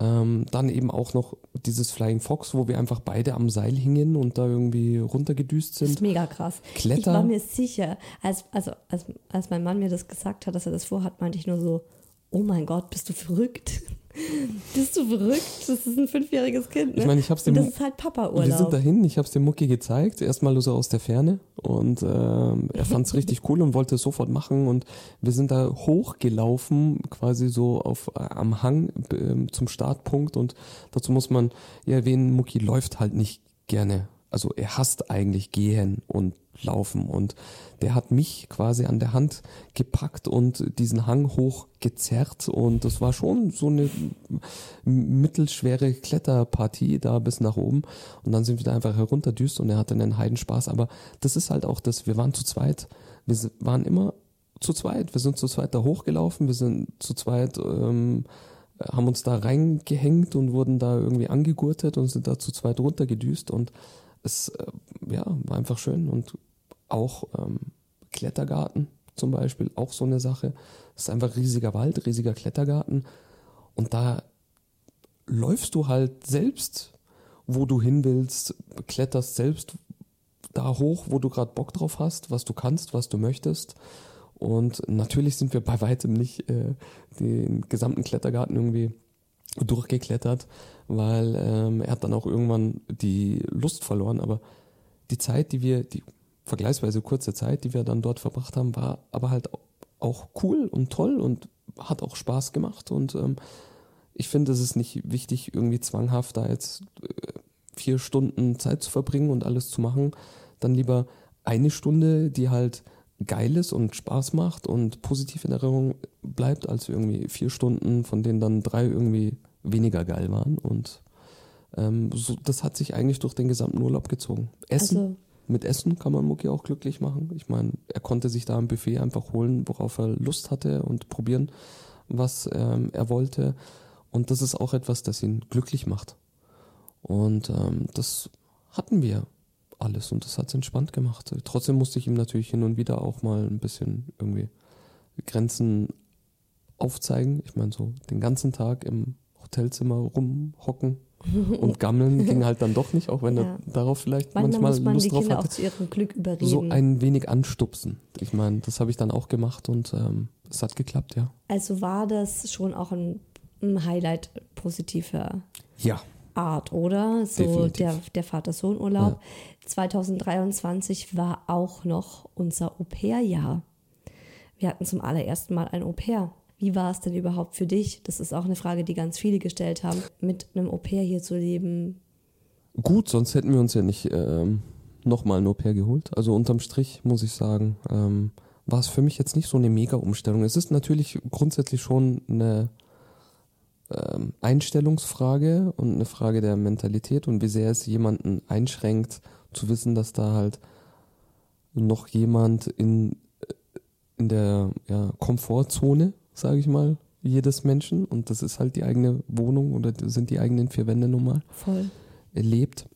ähm, dann eben auch noch dieses Flying Fox, wo wir einfach beide am Seil hingen und da irgendwie runtergedüst Das ist sind. mega krass. Kletter. Ich war mir sicher, als, also, als, als mein Mann mir das gesagt hat, dass er das vorhat, meinte ich nur so, oh mein Gott, bist du verrückt? Bist du verrückt? Das ist ein fünfjähriges Kind. Ne? Ich meine, ich hab's Und dem- das ist halt Wir sind Papa-Urlaub. dahin, ich habe es dem Mucki gezeigt, erstmal so aus der Ferne und ähm, er fand es <laughs> richtig cool und wollte es sofort machen und wir sind da hochgelaufen, quasi so auf äh, am Hang ähm, zum Startpunkt und dazu muss man ja erwähnen, Mucki läuft halt nicht gerne. Also er hasst eigentlich gehen und laufen. Und der hat mich quasi an der Hand gepackt und diesen Hang hochgezerrt. Und das war schon so eine mittelschwere Kletterpartie da bis nach oben. Und dann sind wir da einfach herunterdüst und er hatte einen Heidenspaß, aber das ist halt auch das, wir waren zu zweit, wir waren immer zu zweit, wir sind zu zweit da hochgelaufen, wir sind zu zweit, ähm, haben uns da reingehängt und wurden da irgendwie angegurtet und sind da zu zweit runtergedüst. Und es äh, ja, war einfach schön und auch ähm, Klettergarten zum Beispiel, auch so eine Sache. Es ist einfach riesiger Wald, riesiger Klettergarten und da läufst du halt selbst, wo du hin willst, kletterst selbst da hoch, wo du gerade Bock drauf hast, was du kannst, was du möchtest. Und natürlich sind wir bei weitem nicht äh, den gesamten Klettergarten irgendwie durchgeklettert, weil ähm, er hat dann auch irgendwann die Lust verloren. Aber die Zeit, die wir, die vergleichsweise kurze Zeit, die wir dann dort verbracht haben, war aber halt auch cool und toll und hat auch Spaß gemacht. Und ähm, ich finde, es ist nicht wichtig, irgendwie zwanghaft da jetzt äh, vier Stunden Zeit zu verbringen und alles zu machen. Dann lieber eine Stunde, die halt geil ist und Spaß macht und positiv in Erinnerung bleibt, als irgendwie vier Stunden, von denen dann drei irgendwie weniger geil waren. Und ähm, so, das hat sich eigentlich durch den gesamten Urlaub gezogen. Essen. Also- mit Essen kann man Mucki auch glücklich machen. Ich meine, er konnte sich da ein Buffet einfach holen, worauf er Lust hatte und probieren, was ähm, er wollte. Und das ist auch etwas, das ihn glücklich macht. Und ähm, das hatten wir alles und das hat es entspannt gemacht. Trotzdem musste ich ihm natürlich hin und wieder auch mal ein bisschen irgendwie Grenzen aufzeigen. Ich meine, so den ganzen Tag im Hotelzimmer rumhocken <laughs> und gammeln ging halt dann doch nicht, auch wenn Ja. er darauf vielleicht Manchmal manchmal muss man Lust die drauf Kinder hatte auch zu ihrem Glück überreden. so ein wenig anstupsen. Ich meine, das habe ich dann auch gemacht und ähm, es hat geklappt, ja. also war das schon auch ein, ein Highlight positiver Ja, Art, oder? So Definitiv. der, der Vater-Sohn-Urlaub. 2023 war auch noch unser Au-pair-Jahr. Wir hatten zum allerersten Mal ein Au-pair. Wie war es denn überhaupt für dich? Das ist auch eine Frage, die ganz viele gestellt haben, mit einem Au-pair hier zu leben. gut, sonst hätten wir uns ja nicht ähm, nochmal ein Au-pair geholt. Also unterm Strich muss ich sagen, ähm, war es für mich jetzt nicht so eine Mega-Umstellung. Es ist natürlich grundsätzlich schon eine ähm, Einstellungsfrage und eine Frage der Mentalität und wie sehr es jemanden einschränkt, zu wissen, dass da halt noch jemand in, äh, in der ja, Komfortzone, sage ich mal, jedes Menschen und das ist halt die eigene Wohnung oder sind die eigenen vier Wände nun mal Voll. lebt.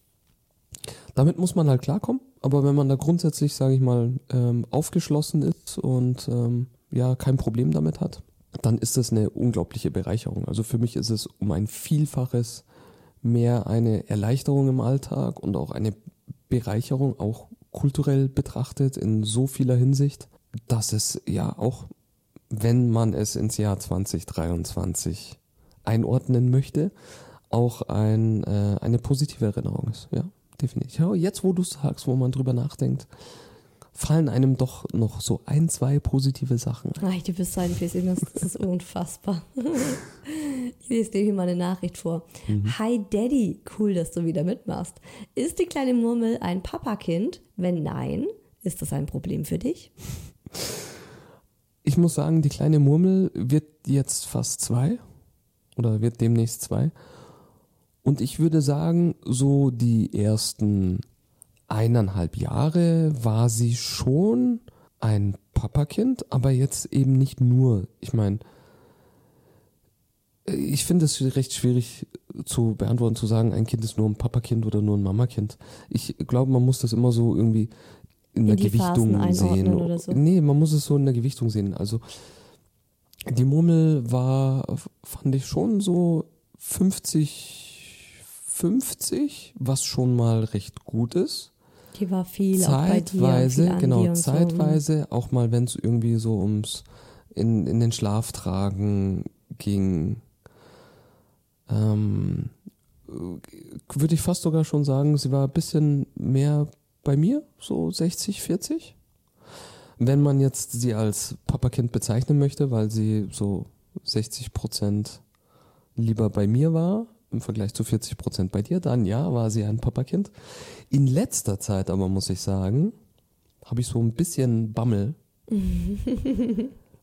Damit muss man halt klarkommen, aber wenn man da grundsätzlich, sage ich mal, ähm, aufgeschlossen ist und ähm, ja kein Problem damit hat, dann ist das eine unglaubliche Bereicherung. Also für mich ist es um ein Vielfaches mehr eine Erleichterung im Alltag und auch eine Bereicherung, auch kulturell betrachtet in so vieler Hinsicht, dass es ja auch, wenn man es ins Jahr 2023 einordnen möchte, auch ein, äh, eine positive Erinnerung ist. Ja, definitiv. Ja, jetzt, wo du sagst, wo man drüber nachdenkt, fallen einem doch noch so ein, zwei positive Sachen ein. Ach, du bist so ein bisschen, das, das ist unfassbar. <laughs> Ich lese dir hier mal eine Nachricht vor. Hi Daddy, cool, dass du wieder mitmachst. Ist die kleine Murmel ein Papakind? Wenn nein, ist das ein Problem für dich? Ich muss sagen, die kleine Murmel wird jetzt fast zwei oder wird demnächst zwei. Und ich würde sagen, so die ersten eineinhalb Jahre war sie schon ein Papakind, aber jetzt eben nicht nur. Ich meine, ich finde es recht schwierig zu beantworten, zu sagen, ein Kind ist nur ein Papakind oder nur ein Mamakind. Ich glaube, man muss das immer so irgendwie in der In Phasen Gewichtung sehen. oder so. Nee, man muss es so in der Gewichtung sehen. Also die Murmel war, fand ich schon so 50, 50, was schon mal recht gut ist. Die war viel bei dir. Zeitweise, viel an genau, So. zeitweise, auch mal wenn es irgendwie so ums in, in den Schlaf tragen ging, ähm, würde ich fast sogar schon sagen, sie war ein bisschen mehr bei mir, so 60, 40. Wenn man jetzt sie als Papakind bezeichnen möchte, weil sie so 60 Prozent lieber bei mir war, im Vergleich zu 40 Prozent bei dir, dann ja, war sie ein Papakind. In letzter Zeit aber, muss ich sagen, habe ich so ein bisschen Bammel. <laughs>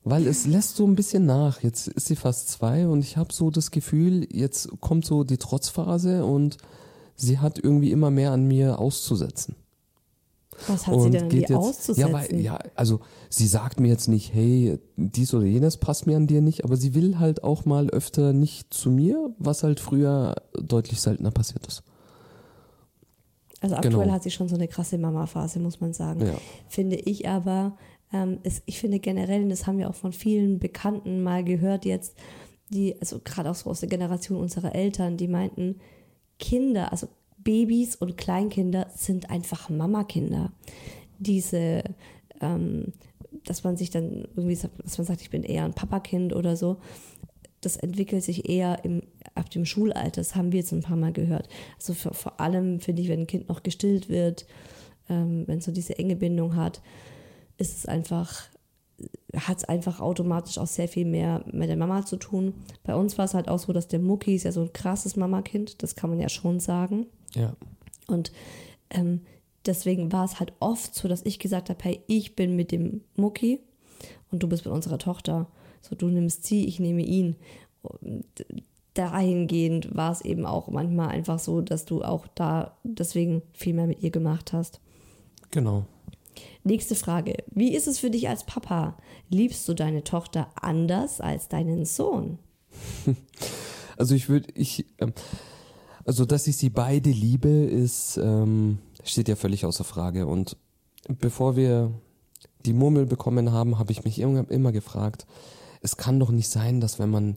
Weil es lässt so ein bisschen nach. Jetzt ist sie fast zwei und ich habe so das Gefühl, jetzt kommt so die Trotzphase und sie hat irgendwie immer mehr an mir auszusetzen. Was hat sie denn geht dir auszusetzen? Ja, weil, ja, also sie sagt mir jetzt nicht, hey, dies oder jenes passt mir an dir nicht, aber sie will halt auch mal öfter nicht zu mir, was halt früher deutlich seltener passiert ist. Also aktuell Genau. hat sie schon so eine krasse Mama-Phase, muss man sagen. Ja. Finde ich aber, ähm, es, ich finde generell, und das haben wir auch von vielen Bekannten mal gehört jetzt, die, also gerade auch so aus der Generation unserer Eltern, die meinten, Kinder, also Babys und Kleinkinder sind einfach Mamakinder. Diese, ähm, dass man sich dann irgendwie sagt, dass man sagt, ich bin eher ein Papakind oder so, das entwickelt sich eher im, ab dem Schulalter. Das haben wir jetzt ein paar Mal gehört. Also für, vor allem finde ich, wenn ein Kind noch gestillt wird, ähm, wenn es so diese enge Bindung hat, ist es einfach, hat es einfach automatisch auch sehr viel mehr mit der Mama zu tun. Bei uns war es halt auch so, dass der Mucki ist ja so ein krasses Mamakind, das kann man ja schon sagen. Ja. Und ähm, deswegen war es halt oft so, dass ich gesagt habe, hey, ich bin mit dem Mucki und du bist mit unserer Tochter. So, du nimmst sie, ich nehme ihn. Und dahingehend war es eben auch manchmal einfach so, dass du auch da deswegen viel mehr mit ihr gemacht hast. Genau. Nächste Frage. Wie ist es für dich als Papa? Liebst du deine Tochter anders als deinen Sohn? <laughs> Also ich würde, ich, ähm, also dass ich sie beide liebe, ist, ähm, steht ja völlig außer Frage. Und bevor wir die Murmel bekommen haben, habe ich mich immer, immer gefragt, es kann doch nicht sein, dass wenn man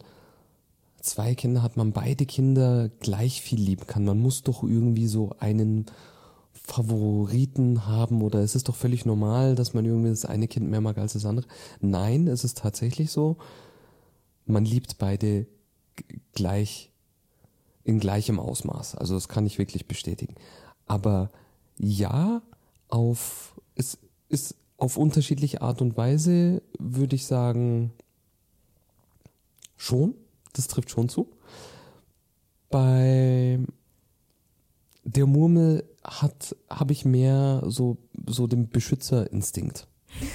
zwei Kinder hat, man beide Kinder gleich viel lieben kann. Man muss doch irgendwie so einen Favoriten haben oder es ist doch völlig normal, dass man irgendwie das eine Kind mehr mag als das andere. Nein, es ist tatsächlich so, man liebt beide gleich in gleichem Ausmaß. Also das kann ich wirklich bestätigen. Aber ja, auf es ist auf unterschiedliche Art und Weise würde ich sagen schon. Das trifft schon zu. Bei der Murmel hat habe ich mehr so so den Beschützerinstinkt.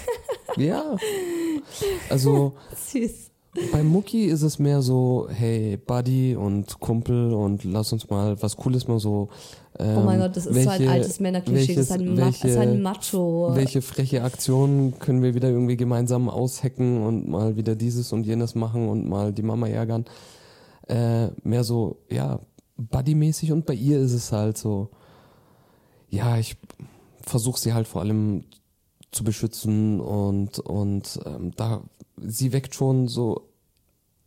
<laughs> ja. Also Süß. Bei Mucki ist es mehr so, hey, Buddy und Kumpel und lass uns mal was Cooles mal so. Ähm, Oh mein Gott, das ist so ein altes Männerklischee, das ist ein das ist ein Macho. Welche freche Aktion können wir wieder irgendwie gemeinsam aushacken und mal wieder dieses und jenes machen und mal die Mama ärgern? Äh, mehr so, ja, Buddy-mäßig und bei ihr ist es halt so, ja, ich versuche sie halt vor allem zu beschützen und, und ähm, da, sie weckt schon so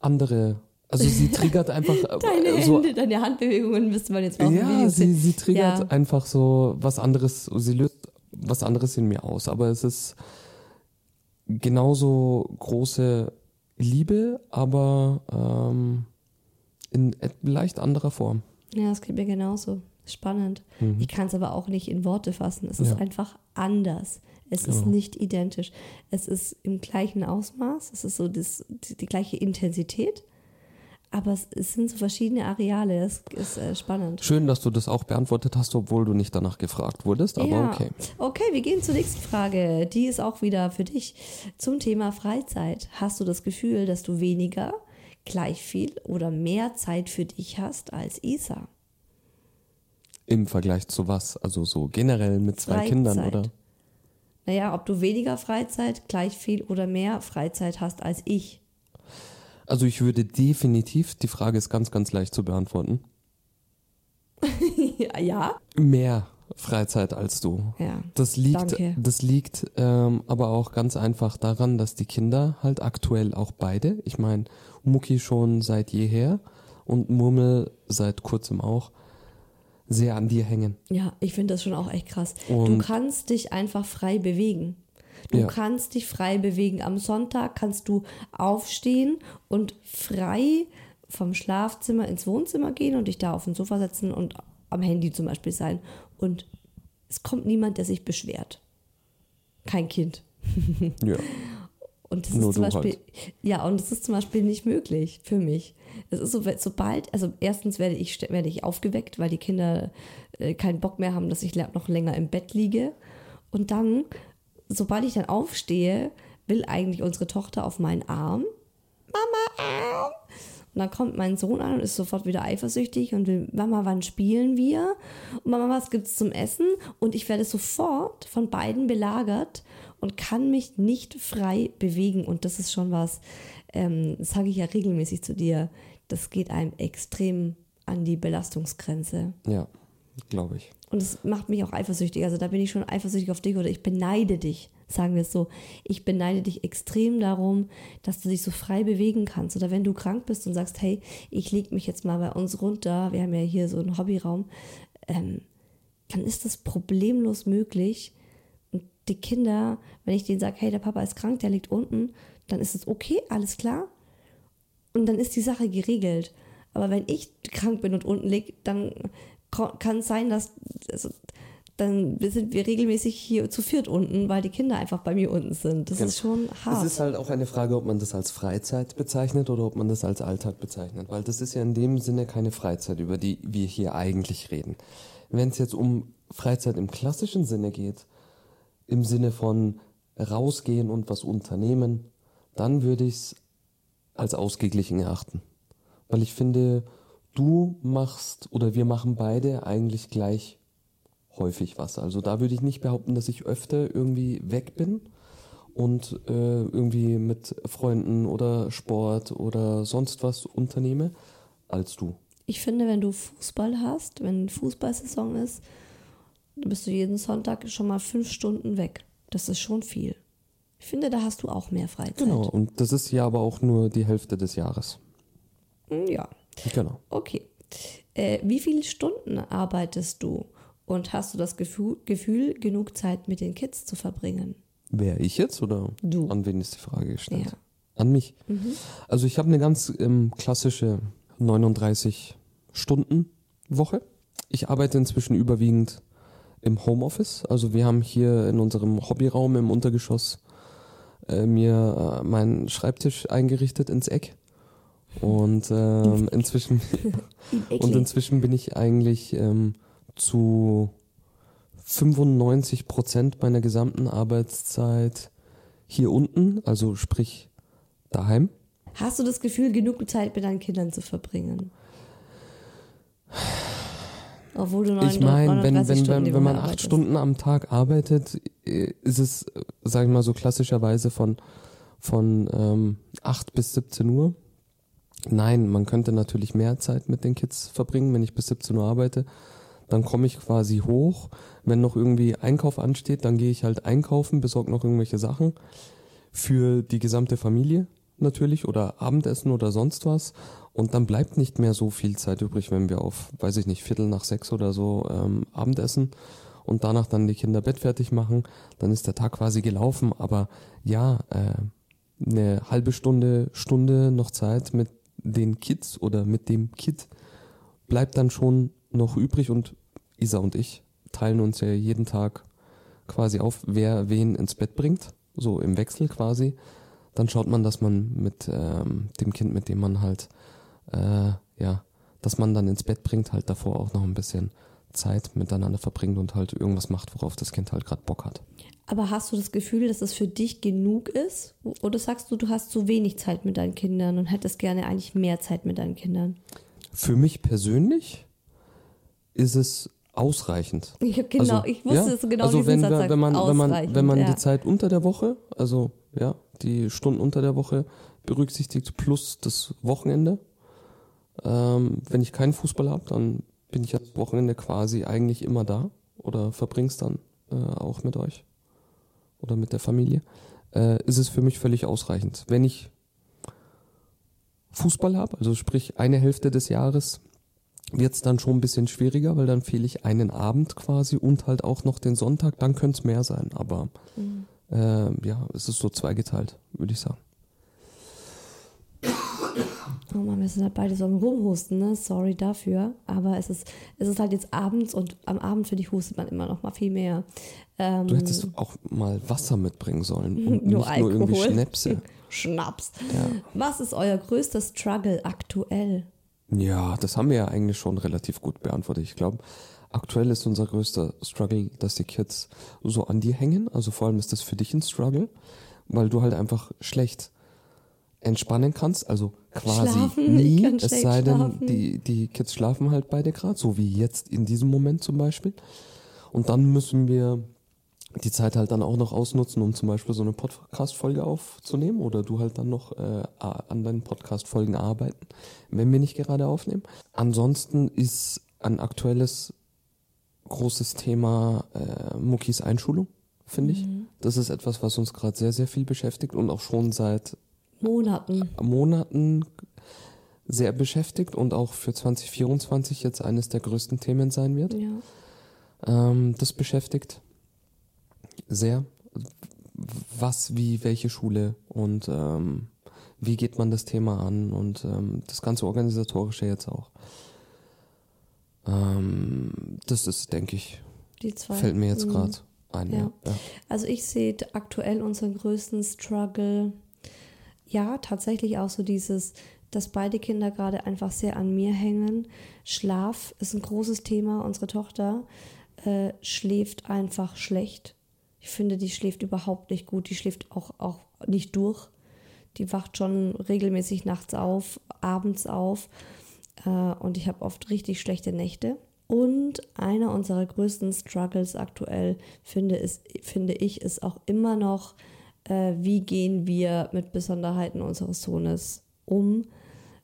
andere, also sie triggert einfach <laughs> äh, Deine so Hände, deine Handbewegungen müsste man jetzt dem ja, sie, sie triggert Ja. einfach so was anderes, sie löst was anderes in mir aus. Aber es ist genauso große Liebe, aber ähm, in leicht anderer Form. Ja, das geht mir genauso. Spannend. Ich kann es aber auch nicht in Worte fassen. Es Mhm. Ja. ist einfach anders. Es ist Genau. nicht identisch. Es ist im gleichen Ausmaß. Es ist so das, die, die gleiche Intensität. Aber es, es sind so verschiedene Areale. Es ist äh, spannend. Schön, dass du das auch beantwortet hast, obwohl du nicht danach gefragt wurdest, aber ja. okay. Okay, wir gehen zur nächsten Frage. Die ist auch wieder für dich. Zum Thema Freizeit. Hast du das Gefühl, dass du weniger, gleich viel oder mehr Zeit für dich hast als Isa? Im Vergleich zu was? Also so generell mit zwei Kindern, Freizeit. oder? Naja, ob du weniger Freizeit, gleich viel oder mehr Freizeit hast als ich. Also ich würde definitiv, die Frage ist ganz, ganz leicht zu beantworten, <laughs> ja, mehr Freizeit als du. Ja. Das liegt, Danke. das liegt ähm, aber auch ganz einfach daran, dass die Kinder halt aktuell auch beide, ich meine, Mucki schon seit jeher und Murmel seit kurzem auch, sehr an dir hängen. Ja, ich finde das schon auch echt krass. du Und- kannst dich einfach frei bewegen. Du Ja. kannst dich frei bewegen. Am Sonntag kannst du aufstehen und frei vom Schlafzimmer ins Wohnzimmer gehen und dich da auf den Sofa setzen und am Handy zum Beispiel sein. Und es kommt niemand, der sich beschwert. Kein Kind. Ja. <laughs> Und das Nur ist zum du Beispiel, halt. ja, und das ist zum Beispiel nicht möglich für mich. Es ist so, sobald, also erstens werde ich, werde ich aufgeweckt, weil die Kinder äh, keinen Bock mehr haben, dass ich noch länger im Bett liege. Und dann, sobald ich dann aufstehe, will eigentlich unsere Tochter auf meinen Arm. Mama, Arm. Und dann kommt mein Sohn an und ist sofort wieder eifersüchtig und will, Mama, wann spielen wir? Und Mama, was gibt's zum Essen? Und ich werde sofort von beiden belagert und kann mich nicht frei bewegen. Und das ist schon was, ähm, das sage ich ja regelmäßig zu dir, das geht einem extrem an die Belastungsgrenze. Ja, glaube ich. Und es macht mich auch eifersüchtig. Also da bin ich schon eifersüchtig auf dich oder ich beneide dich, sagen wir es so. Ich beneide dich extrem darum, dass du dich so frei bewegen kannst. Oder wenn du krank bist und sagst, hey, ich leg mich jetzt mal bei uns runter, wir haben ja hier so einen Hobbyraum, ähm, dann ist das problemlos möglich. Und die Kinder, wenn ich denen sage, hey, der Papa ist krank, der liegt unten, dann ist es okay, alles klar. Und dann ist die Sache geregelt. Aber wenn ich krank bin und unten liege, dann kann es sein, dass also, dann sind wir regelmäßig hier zu viert unten, weil die Kinder einfach bei mir unten sind. Das ist schon hart. Es ist halt auch eine Frage, ob man das als Freizeit bezeichnet oder ob man das als Alltag bezeichnet, weil das ist ja in dem Sinne keine Freizeit, über die wir hier eigentlich reden. Wenn es jetzt um Freizeit im klassischen Sinne geht, im Sinne von rausgehen und was unternehmen, dann würde ich es als ausgeglichen erachten. Weil ich finde, du machst oder wir machen beide eigentlich gleich häufig was. Also da würde ich nicht behaupten, dass ich öfter irgendwie weg bin und äh, irgendwie mit Freunden oder Sport oder sonst was unternehme, als du. ich finde, wenn du Fußball hast, wenn Fußballsaison ist, dann bist du jeden Sonntag schon mal fünf Stunden weg. Das ist schon viel. Ich finde, da hast du auch mehr Freizeit. Genau, und das ist ja aber auch nur die Hälfte des Jahres. Hm, Ja. Genau. Okay. Äh, wie viele Stunden arbeitest du und hast du das Gefühl, Gefühl, genug Zeit mit den Kids zu verbringen? Wer ich jetzt oder Du. an wen ist die Frage gestellt? Ja. Mhm. An mich. Also ich habe eine ganz ähm, klassische 39 Stunden Woche. Ich arbeite inzwischen überwiegend im Homeoffice. Also wir haben hier in unserem Hobbyraum im Untergeschoss äh, mir äh, meinen Schreibtisch eingerichtet ins Eck. Und ähm, <laughs> inzwischen und inzwischen bin ich eigentlich ähm, zu 95 Prozent meiner gesamten Arbeitszeit hier unten, also sprich daheim. Hast du das Gefühl, genug Zeit mit deinen Kindern zu verbringen? Obwohl du Ich meine, wenn, 39 wenn, Stunden wenn, wenn man acht. Stunden am Tag arbeitet, äh, ist es, äh, sag ich mal so klassischerweise von, von ähm, 8 bis 17 Uhr. Nein, man könnte natürlich mehr Zeit mit den Kids verbringen, wenn ich bis 17 Uhr arbeite. Dann komme ich quasi hoch. Wenn noch irgendwie Einkauf ansteht, dann gehe ich halt einkaufen, besorge noch irgendwelche Sachen für die gesamte Familie natürlich oder Abendessen oder sonst was. Und dann bleibt nicht mehr so viel Zeit übrig, wenn wir auf, weiß ich nicht, Viertel nach sechs oder so ähm, Abendessen und danach dann die Kinder Bett fertig machen. Dann ist der Tag quasi gelaufen. Aber ja, äh, eine halbe Stunde, Stunde noch Zeit mit den Kids oder mit dem Kid bleibt dann schon noch übrig und Isa und ich teilen uns ja jeden Tag quasi auf, wer wen ins Bett bringt, so im Wechsel quasi. Dann schaut man, dass man mit ähm, dem Kind, mit dem man halt, äh, ja, dass man dann ins Bett bringt, halt davor auch noch ein bisschen Zeit miteinander verbringt und halt irgendwas macht, worauf das Kind halt gerade Bock hat. Aber hast du das Gefühl, dass es für dich genug ist? Oder sagst du, du hast zu wenig Zeit mit deinen Kindern und hättest gerne eigentlich mehr Zeit mit deinen Kindern? Für mich persönlich ist es ausreichend. <laughs> Ich hab genau, ich wusste es genau also wenn, Satz wenn man wenn man wenn man ja. die Zeit unter der Woche, also ja, die Stunden unter der Woche berücksichtigt plus das Wochenende. Ähm, wenn ich keinen Fußball habe, dann bin ich das Wochenende quasi eigentlich immer da oder verbring's dann äh, auch mit euch oder mit der Familie. Äh, ist es für mich völlig ausreichend. Wenn ich Fußball habe, also sprich eine Hälfte des Jahres, wird's dann schon ein bisschen schwieriger, weil dann fehle ich einen Abend quasi und halt auch noch den Sonntag, dann könnte es mehr sein. Aber ähm, ja, es ist so zweigeteilt, würde ich sagen. Oh Mann, wir sind halt beide so am Rumhusten, ne? Sorry dafür. Aber es ist, es ist halt jetzt abends und am Abend, finde ich, hustet man immer noch mal viel mehr. Ähm, Du hättest auch mal Wasser mitbringen sollen <laughs> und nur nicht nur irgendwie Alkohol. Schnäpse. <laughs> Schnaps. Ja. Was ist euer größter Struggle aktuell? Ja, das haben wir ja eigentlich schon relativ gut beantwortet. Ich glaube, aktuell ist unser größter Struggle, dass die Kids so an dir hängen. Also vor allem ist das für dich ein Struggle, weil du halt einfach schlecht entspannen kannst. Also quasi Schlafen, nie, es sei denn, schlafen. die, die Kids schlafen halt beide gerade, so wie jetzt in diesem Moment zum Beispiel. Und dann müssen wir die Zeit halt dann auch noch ausnutzen, um zum Beispiel so eine Podcast-Folge aufzunehmen oder du halt dann noch äh, an deinen Podcast-Folgen arbeiten, wenn wir nicht gerade aufnehmen. Ansonsten ist ein aktuelles großes Thema äh, Muckis Einschulung, finde ich. Das ist etwas, was uns gerade sehr, sehr viel beschäftigt und auch schon seit Monaten. Monaten sehr beschäftigt und auch für 2024 jetzt eines der größten Themen sein wird. Ja. Ähm, das beschäftigt sehr. Was, wie, welche Schule und ähm, wie geht man das Thema an und ähm, das ganze Organisatorische jetzt auch. Ähm, das ist, denke ich, fällt mir jetzt Mhm. gerade ein. Ja. Ja. Also ich sehe aktuell unseren größten Struggle, ja, tatsächlich auch so dieses, dass beide Kinder gerade einfach sehr an mir hängen. Schlaf ist ein großes Thema. Unsere Tochter äh, schläft einfach schlecht. Ich finde, die schläft überhaupt nicht gut. Die schläft auch, auch nicht durch. Die wacht schon regelmäßig nachts auf, abends auf. Äh, und ich habe oft richtig schlechte Nächte. Und einer unserer größten Struggles aktuell, finde, ist, finde ich, ist auch immer noch, äh, wie gehen wir mit Besonderheiten unseres Sohnes um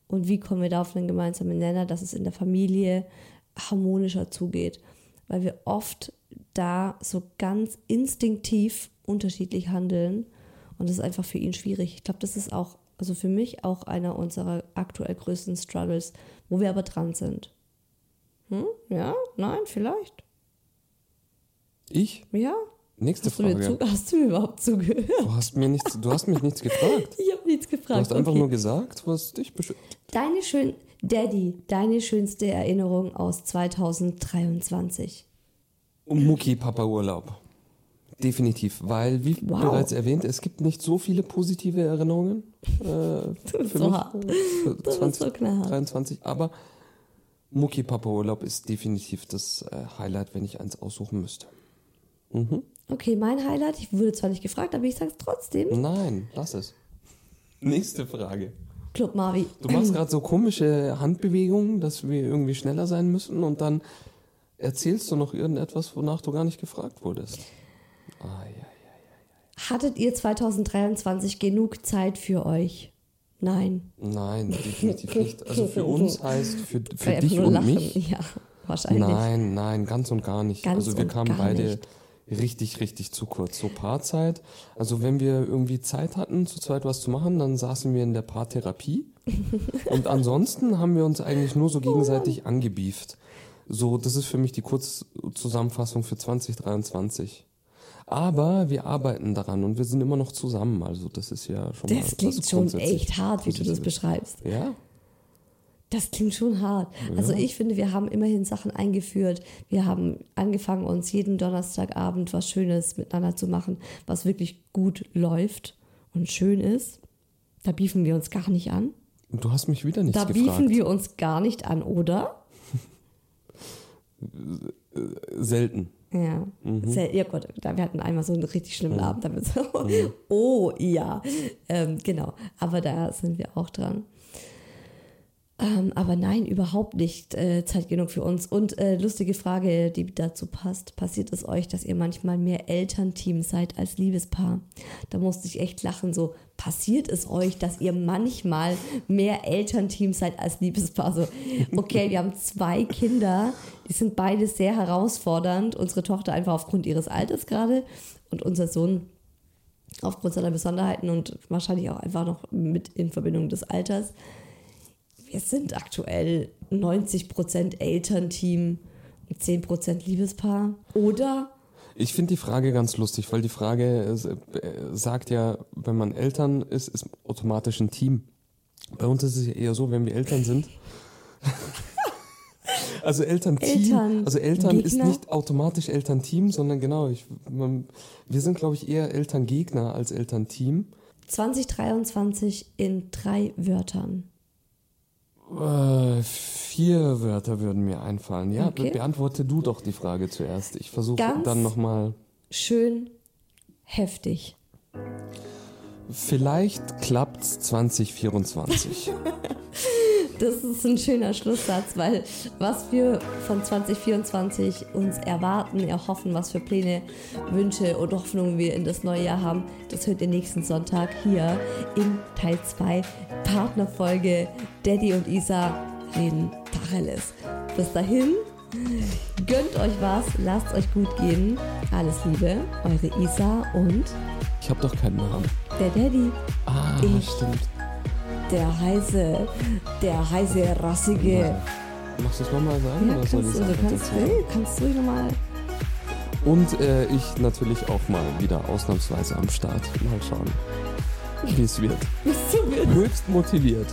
und wie kommen wir da auf einen gemeinsamen Nenner, dass es in der Familie harmonischer zugeht. Weil wir oft da so ganz instinktiv unterschiedlich handeln und das ist einfach für ihn schwierig. Ich glaube, das ist auch, also für mich auch einer unserer aktuell größten Struggles, wo wir aber dran sind. Hm? Ja? Nein? Vielleicht? Ich? Ja? Nächste Hast du, Frage. zu, hast du mir überhaupt zugehört? Du hast mir nichts, du hast mich nichts gefragt. <laughs> Ich habe nichts gefragt. Du hast einfach okay. nur gesagt, was dich beschäftigt. Deine schön, Daddy, deine schönste Erinnerung aus 2023. Mucki Papa Urlaub. Definitiv, weil, wie Wow. bereits erwähnt, es gibt nicht so viele positive Erinnerungen äh, <laughs> für so mich hart. für bist so knallhart. 2023, aber Mucki Papa Urlaub ist definitiv das äh, Highlight, wenn ich eins aussuchen müsste. Okay, mein Highlight, ich wurde zwar nicht gefragt, aber ich sage es trotzdem. Nein, lass es. Nächste Frage. Club Marvi. Du machst gerade so komische Handbewegungen, dass wir irgendwie schneller sein müssen und dann erzählst du noch irgendetwas, wonach du gar nicht gefragt wurdest. Ah, ja. Hattet ihr 2023 genug Zeit für euch? Nein. Nein, <laughs> definitiv nicht. Also für uns heißt, für, für dich und lachen. mich, Ja, wahrscheinlich. nein, nein, ganz und gar nicht. Ganz also wir kamen beide nicht. Richtig, richtig zu kurz. So Paarzeit. Also wenn wir irgendwie Zeit hatten, zu zweit was zu machen, dann saßen wir in der Paartherapie. <laughs> und ansonsten haben wir uns eigentlich nur so gegenseitig angebieft. So, das ist für mich die Kurzzusammenfassung für 2023. Aber wir arbeiten daran und wir sind immer noch zusammen. Also das ist ja schon mal Das was klingt schon echt hart, wie du das beschreibst. Ja, Das klingt schon hart. Also ich finde, wir haben immerhin Sachen eingeführt. Wir haben angefangen, uns jeden Donnerstagabend was Schönes miteinander zu machen, was wirklich gut läuft und schön ist. Da biefen wir uns gar nicht an. du hast mich wieder nichts Da gefragt. biefen wir uns gar nicht an, oder? <laughs> Selten. Ja. Mhm. Sehr, ja Gott, da, wir hatten einmal so einen richtig schlimmen Abend. Damit <laughs> so, oh ja, ähm, genau. Aber da sind wir auch dran. Ähm, aber nein, überhaupt nicht äh, Zeit genug für uns. Und äh, lustige Frage, die dazu passt. Passiert es euch, dass ihr manchmal mehr Elternteam seid als Liebespaar? Da musste ich echt lachen. So, passiert es euch, dass ihr manchmal mehr Elternteam seid als Liebespaar? So, okay, wir haben zwei Kinder, die sind beide sehr herausfordernd. Unsere Tochter einfach aufgrund ihres Alters gerade und unser Sohn aufgrund seiner Besonderheiten und wahrscheinlich auch einfach noch mit in Verbindung des Alters. Wir sind aktuell 90% Elternteam und 10% Liebespaar. Oder? Ich finde die Frage ganz lustig, weil die Frage äh, sagt ja, wenn man Eltern ist, ist automatisch ein Team. Bei uns ist es ja eher so, wenn wir Eltern sind. <laughs> also Elternteam, Eltern- also Eltern ist Gegner? nicht automatisch Elternteam, sondern genau, ich, man, wir sind glaube ich eher Elterngegner als Elternteam. 2023 in drei Wörtern. Äh, vier Wörter würden mir einfallen. Ja, Okay. beantworte du doch die Frage zuerst. Ich versuche dann nochmal. Schön heftig. Vielleicht klappt's 2024. <laughs> Das ist ein schöner Schlusssatz, weil was wir von 2024 uns erwarten, erhoffen, was für Pläne, Wünsche und Hoffnungen wir in das neue Jahr haben, das hört ihr nächsten Sonntag hier in Teil 2 Partnerfolge Daddy und Isa reden Tacheles. Bis dahin, gönnt euch was, lasst euch gut gehen. Alles Liebe, eure Isa und Ich habe doch keinen Namen. der Daddy, Ah, Ich- stimmt. Der heiße, der heiße, rassige. Machst du es nochmal sagen? Ja, oder soll kannst ich's du, du kannst, nee, kannst du nochmal. Und äh, ich natürlich auch mal wieder ausnahmsweise am Start. Mal schauen, wie es wird. <laughs> Höchst motiviert.